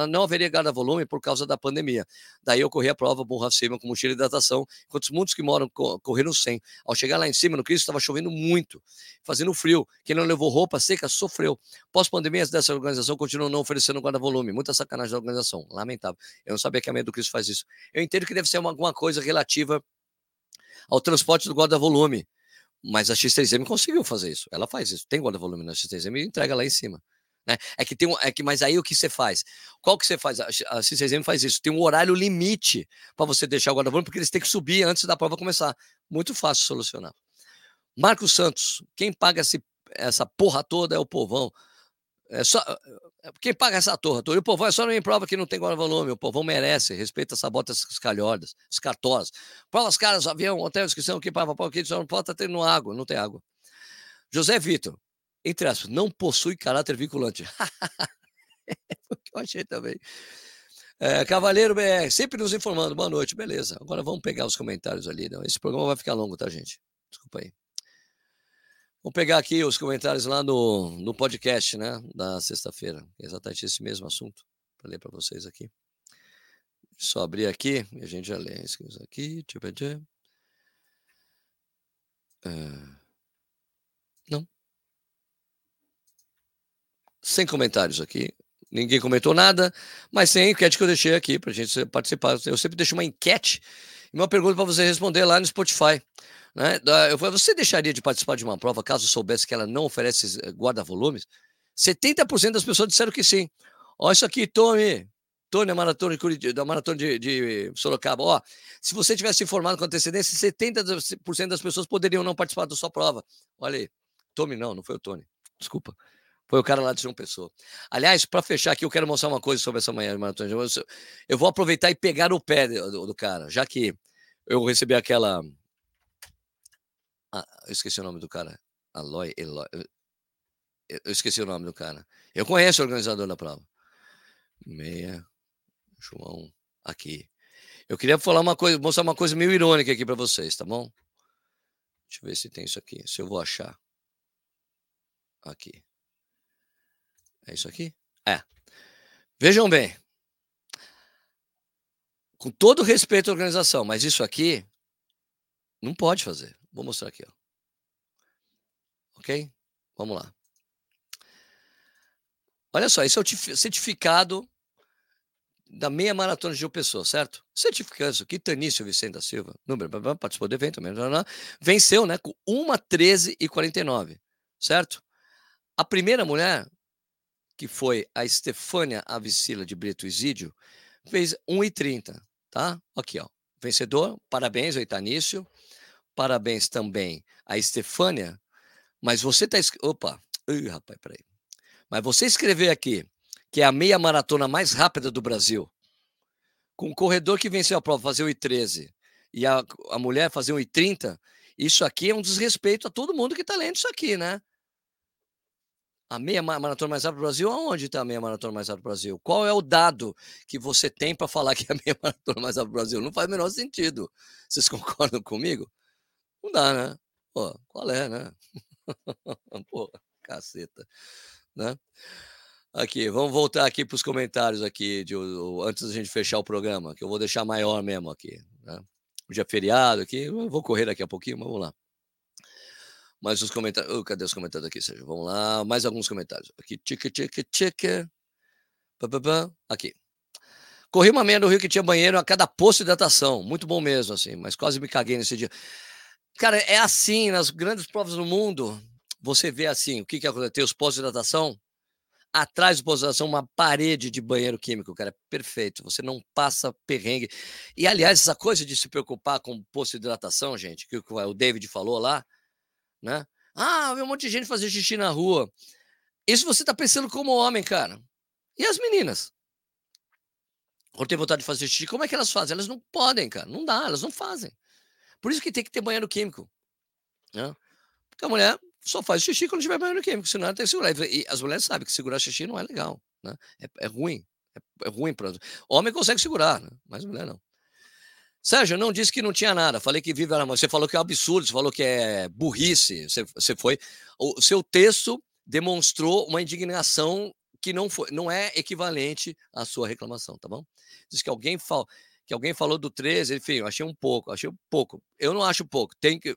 A: não haveria guarda-volume por causa da pandemia. Daí eu corri a prova burra acima com mochila de hidratação, enquanto muitos que moram correram sem. Ao chegar lá em cima, no Cristo, estava chovendo muito, fazendo frio. Quem não levou roupa seca sofreu. Pós-pandemia, dessa organização continuam não oferecendo guarda-volume. Muita sacanagem da organização. Lamentável. Eu não sabia que a meia do Cristo faz isso. Eu entendo que deve ser uma, alguma coisa relativa ao transporte do guarda-volume. Mas a X3M conseguiu fazer isso. Ela faz isso. Tem guarda-volume na X3M e entrega lá em cima. Né? É que tem um, é que, mas aí o que você faz? Qual que você faz? A, a CCSM faz isso. Tem um horário limite para você deixar o guarda-volume, porque eles têm que subir antes da prova começar. Muito fácil solucionar. Marcos Santos, quem paga esse, essa porra toda é o povão. É só, é, quem paga essa torra toda? E o povão é só não em prova que não tem guarda-volume. O povão merece, respeita essa botas calhordas, escartosas. Provas caras, avião, hotel, inscrição, que para que só não pode estar tendo água, não tem água. José Vitor, entre aspas, não possui caráter vinculante. eu achei também. É, Cavaleiro BR, sempre nos informando. Boa noite, beleza. Agora vamos pegar os comentários ali. Não? Esse programa vai ficar longo, tá, gente? Desculpa aí. Vamos pegar aqui os comentários lá no, no podcast, né? Da sexta-feira. Exatamente esse mesmo assunto. Para ler para vocês aqui. Só abrir aqui e a gente já lê. Isso aqui. Uh, não. Sem comentários aqui. Ninguém comentou nada, mas tem a enquete que eu deixei aqui para a gente participar. Eu sempre deixo uma enquete e uma pergunta para você responder lá no Spotify. Né? Eu falei, você deixaria de participar de uma prova caso soubesse que ela não oferece eh, guarda-volumes? 70% das pessoas disseram que sim. Olha isso aqui, Tony. Tony, a maratona de, da maratona de, de Sorocaba. Ó, se você tivesse informado com antecedência, 70% das pessoas poderiam não participar da sua prova. Olha aí. Tony não, não foi o Tony. Desculpa. Foi o cara lá de João Pessoa. Aliás, para fechar aqui, eu quero mostrar uma coisa sobre essa manhã de maratona. Eu vou aproveitar e pegar no pé do, do cara, já que eu recebi aquela. Ah, eu esqueci o nome do cara. Aloy, Eloy. Eu esqueci o nome do cara. Eu conheço o organizador da prova. Meia, João, aqui. Eu queria falar uma coisa, mostrar uma coisa meio irônica aqui para vocês, tá bom? Deixa eu ver se tem isso aqui, se eu vou achar. Aqui. É isso aqui? É. Vejam bem. Com todo respeito à organização, mas isso aqui não pode fazer. Vou mostrar aqui, ó. Ok? Vamos lá. Olha só, esse é o certificado da meia maratona de uma pessoa, certo? Certificado aqui, Tanício Vicente da Silva, número, participou do evento, venceu, né, com 1 13 e 49, certo? A primeira mulher que foi a Estefânia Avicila de Brito Isídio, fez 1,30, tá? Aqui, ó. Vencedor, parabéns ao Itanício, parabéns também a Estefânia, mas você tá... Opa, Ih, rapaz, peraí. Mas você escrever aqui que é a meia maratona mais rápida do Brasil, com um corredor que venceu a prova fazer 1,13 e a, a mulher fazer 1,30, isso aqui é um desrespeito a todo mundo que está lendo isso aqui, né? A meia maratona mais rápida do Brasil, aonde está a meia maratona mais rápida do Brasil? Qual é o dado que você tem para falar que é a meia maratona mais rápida do Brasil? Não faz o menor sentido. Vocês concordam comigo? Não dá, né? Pô, qual é, né? Pô, caceta, né? Aqui, vamos voltar aqui para os comentários aqui, de, antes da gente fechar o programa, que eu vou deixar maior mesmo aqui. Né? É feriado aqui, eu vou correr daqui a pouquinho, mas vamos lá. Mais os comentários. Oh, cadê os comentários aqui, Sérgio? Vamos lá. Mais alguns comentários. Aqui, tica, tica, tica. Aqui. Corri uma meia no Rio que tinha banheiro a cada posto de hidratação. Muito bom mesmo, assim. Mas quase me caguei nesse dia. Cara, é assim, nas grandes provas do mundo, você vê assim, o que que acontece? Tem os postos de hidratação, atrás de posação uma parede de banheiro químico, cara, é perfeito. Você não passa perrengue. E aliás, essa coisa de se preocupar com posto de hidratação, gente, que o David falou lá, né? Ah, um monte de gente fazer xixi na rua. Isso você tá pensando como homem, cara. E as meninas? Quando tem vontade de fazer xixi, como é que elas fazem? Elas não podem, cara. Não dá, elas não fazem. Por isso que tem que ter banheiro químico. Né? Porque a mulher só faz xixi quando tiver banheiro químico, senão ela tem que segurar. E as mulheres sabem que segurar xixi não é legal, né? É, é ruim. É, é, ruim para Homem consegue segurar, né? mas mulher não. Sérgio, não disse que não tinha nada. Falei que vive. Você falou que é absurdo, você falou que é burrice. Você, você foi. O seu texto demonstrou uma indignação que não, foi, não é equivalente à sua reclamação, tá bom? Diz que alguém fala que alguém falou do 13, enfim, eu achei um pouco, achei um pouco. Eu não acho pouco. Tem que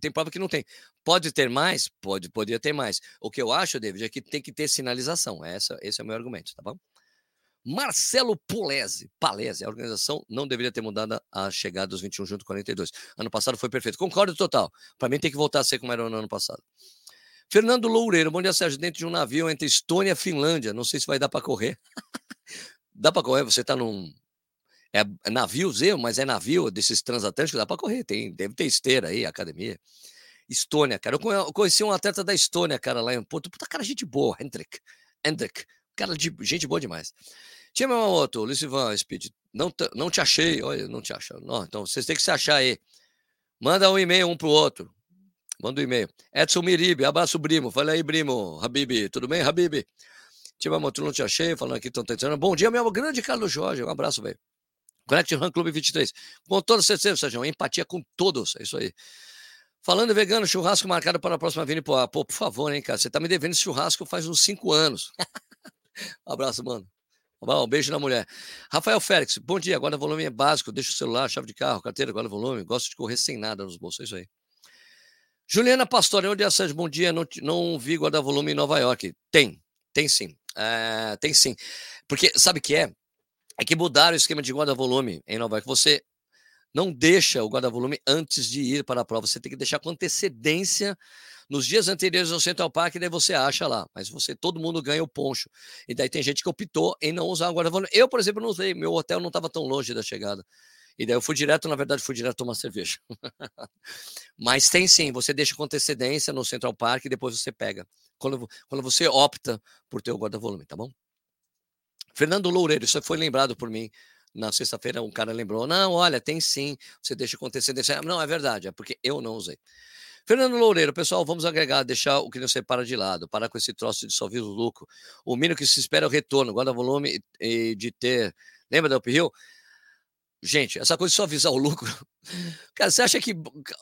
A: tem prova que não tem. Pode ter mais? Pode, poderia ter mais. O que eu acho, David, é que tem que ter sinalização. Essa, esse é o meu argumento, tá bom? Marcelo Pulese, Palese, a organização não deveria ter mudado a chegada dos 21 junto com 42. Ano passado foi perfeito. Concordo total. Para mim tem que voltar a ser como era no ano passado. Fernando Loureiro, bom dia, Sérgio. Dentro de um navio entre Estônia e Finlândia. Não sei se vai dar para correr. dá para correr, você está num é, é navio, Zé, mas é navio desses transatlânticos, dá para correr, tem, deve ter esteira aí, academia. Estônia, cara. Eu conheci um atleta da Estônia, cara, lá em Porto. Puta, cara, gente boa, Hendrik. Hendrik. Cara, de, gente boa demais. Tinha meu outro, Luiz Ivan Speed. Não, não te achei, olha, não te acha. Não, então vocês têm que se achar aí. Manda um e-mail um pro outro. Manda um e-mail. Edson Miribe, abraço, Brimo. Fala aí, Brimo. Habib, tudo bem, Habib? Tia Moto, não te achei, falando aqui, estão tentando. Bom dia, meu grande Carlos Jorge. Um abraço, velho. Connect Run Clube 23. Com toda certeza, Sérgio, empatia com todos. É isso aí. Falando vegano, churrasco marcado para a próxima Vini Pô, por favor, hein, cara? Você tá me devendo esse churrasco faz uns cinco anos. abraço, mano. Um beijo na mulher. Rafael Félix, bom dia. Agora volume é básico. Deixa o celular, chave de carro, carteira, agora volume. Gosto de correr sem nada nos bolsos. É isso aí. Juliana Pastore, onde é Sérgio? Bom dia. Não, não vi guarda-volume em Nova York. Tem, tem sim. É, tem sim. Porque sabe o que é? é que mudaram o esquema de guarda-volume em Nova York. Você não deixa o guarda-volume antes de ir para a prova. Você tem que deixar com antecedência nos dias anteriores ao Central Park, daí você acha lá. Mas você, todo mundo ganha o poncho. E daí tem gente que optou em não usar o guarda-volume. Eu, por exemplo, não usei. Meu hotel não estava tão longe da chegada. E daí eu fui direto, na verdade, fui direto tomar cerveja. Mas tem sim, você deixa com antecedência no Central Park e depois você pega. Quando, quando você opta por ter o guarda-volume, tá bom? Fernando Loureiro, isso foi lembrado por mim. Na sexta-feira, um cara lembrou: não, olha, tem sim, você deixa acontecer. Deixa... Não, é verdade, é porque eu não usei. Fernando Loureiro, pessoal, vamos agregar, deixar o que não separa de lado, parar com esse troço de só vir o lucro. O mínimo que se espera é o retorno, guarda volume e de ter. Lembra da Uphill? Gente, essa coisa de só visar o lucro. Cara, você acha que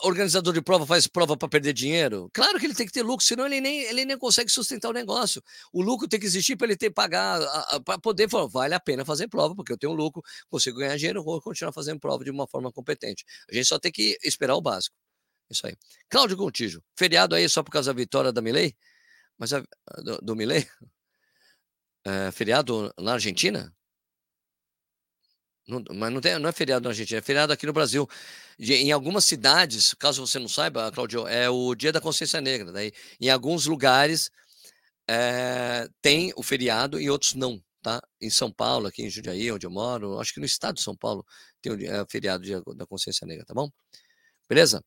A: organizador de prova faz prova para perder dinheiro? Claro que ele tem que ter lucro, senão ele nem, ele nem consegue sustentar o negócio. O lucro tem que existir para ele ter pagar, para poder falar, vale a pena fazer prova, porque eu tenho lucro, consigo ganhar dinheiro, vou continuar fazendo prova de uma forma competente. A gente só tem que esperar o básico. Isso aí. Cláudio Contígio, feriado aí só por causa da vitória da Milei? Mas a, do, do Milei? É, feriado na Argentina? Não, mas não, tem, não é feriado na Argentina, é feriado aqui no Brasil. Em algumas cidades, caso você não saiba, Claudio, é o Dia da Consciência Negra. Daí, em alguns lugares é, tem o feriado e outros não. Tá? Em São Paulo, aqui em Jundiaí, onde eu moro, acho que no estado de São Paulo tem o é, feriado da Consciência Negra, tá bom? Beleza?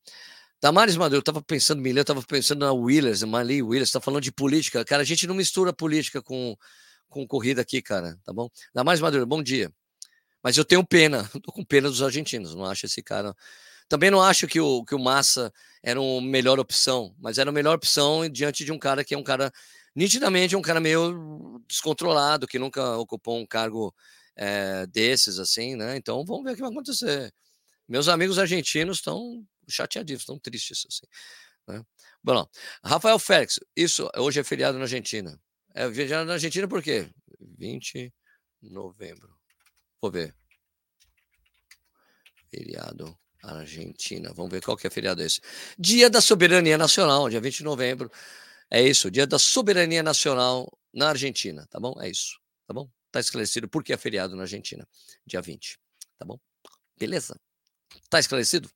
A: Damares Madureira, eu estava pensando, Milê, eu estava pensando na Willers, Mali Willers, está falando de política. Cara, a gente não mistura política com, com corrida aqui, cara, tá bom? Damares Madureira, bom dia. Mas eu tenho pena, tô com pena dos argentinos, não acho esse cara. Também não acho que o, que o Massa era uma melhor opção, mas era a melhor opção diante de um cara que é um cara, nitidamente, um cara meio descontrolado, que nunca ocupou um cargo é, desses, assim, né? Então vamos ver o que vai acontecer. Meus amigos argentinos estão chateadíssimos, estão tristes, assim. Né? Bom, Rafael Félix, isso hoje é feriado na Argentina. É feriado na Argentina por quê? 20 de novembro. Vou ver. Feriado Argentina. Vamos ver qual que é feriado esse. Dia da Soberania Nacional, dia 20 de novembro. É isso, dia da Soberania Nacional na Argentina, tá bom? É isso, tá bom? Tá esclarecido por que é feriado na Argentina, dia 20, tá bom? Beleza? Tá esclarecido?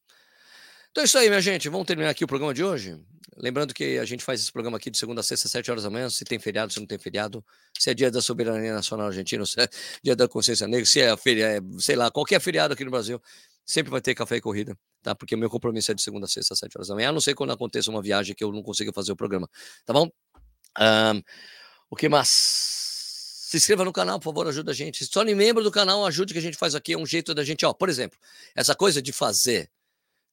A: Então é isso aí, minha gente. Vamos terminar aqui o programa de hoje. Lembrando que a gente faz esse programa aqui de segunda a sexta, sete horas da manhã. Se tem feriado, se não tem feriado. Se é dia da soberania nacional argentina, se é dia da consciência negra, se é feriado, é, sei lá, qualquer feriado aqui no Brasil, sempre vai ter café e corrida, tá? Porque o meu compromisso é de segunda a sexta, sete horas da manhã. A não sei quando aconteça uma viagem que eu não consiga fazer o programa, tá bom? Um, o que mais? Se inscreva no canal, por favor, ajuda a gente. Se torne membro do canal, ajude que a gente faz aqui. É um jeito da gente, ó, por exemplo, essa coisa de fazer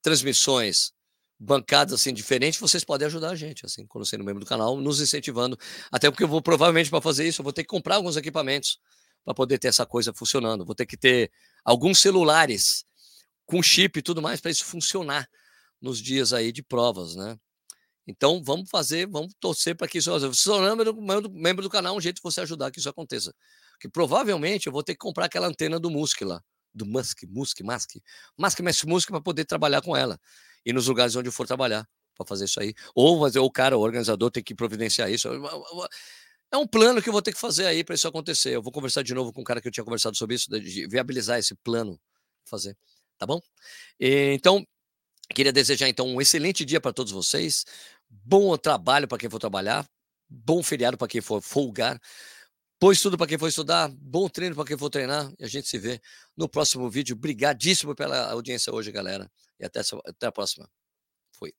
A: transmissões bancadas assim diferentes, vocês podem ajudar a gente, assim, quando sendo membro do canal, nos incentivando. Até porque eu vou provavelmente para fazer isso, eu vou ter que comprar alguns equipamentos para poder ter essa coisa funcionando. Vou ter que ter alguns celulares com chip e tudo mais para isso funcionar nos dias aí de provas, né? Então vamos fazer, vamos torcer para que isso. Se é membro, do canal, um jeito de você ajudar que isso aconteça. Que provavelmente eu vou ter que comprar aquela antena do Musk lá do Musk, Musk, Musk, Musk Mestre Musk para poder trabalhar com ela. E nos lugares onde for trabalhar para fazer isso aí. Ou fazer o cara, o organizador, tem que providenciar isso. É um plano que eu vou ter que fazer aí para isso acontecer. Eu vou conversar de novo com o cara que eu tinha conversado sobre isso, de viabilizar esse plano, fazer. Tá bom? E, então, queria desejar então um excelente dia para todos vocês. Bom trabalho para quem for trabalhar. Bom feriado para quem for folgar. Bom estudo para quem for estudar, bom treino para quem for treinar. E a gente se vê no próximo vídeo. Obrigadíssimo pela audiência hoje, galera. E até, até a próxima. Fui.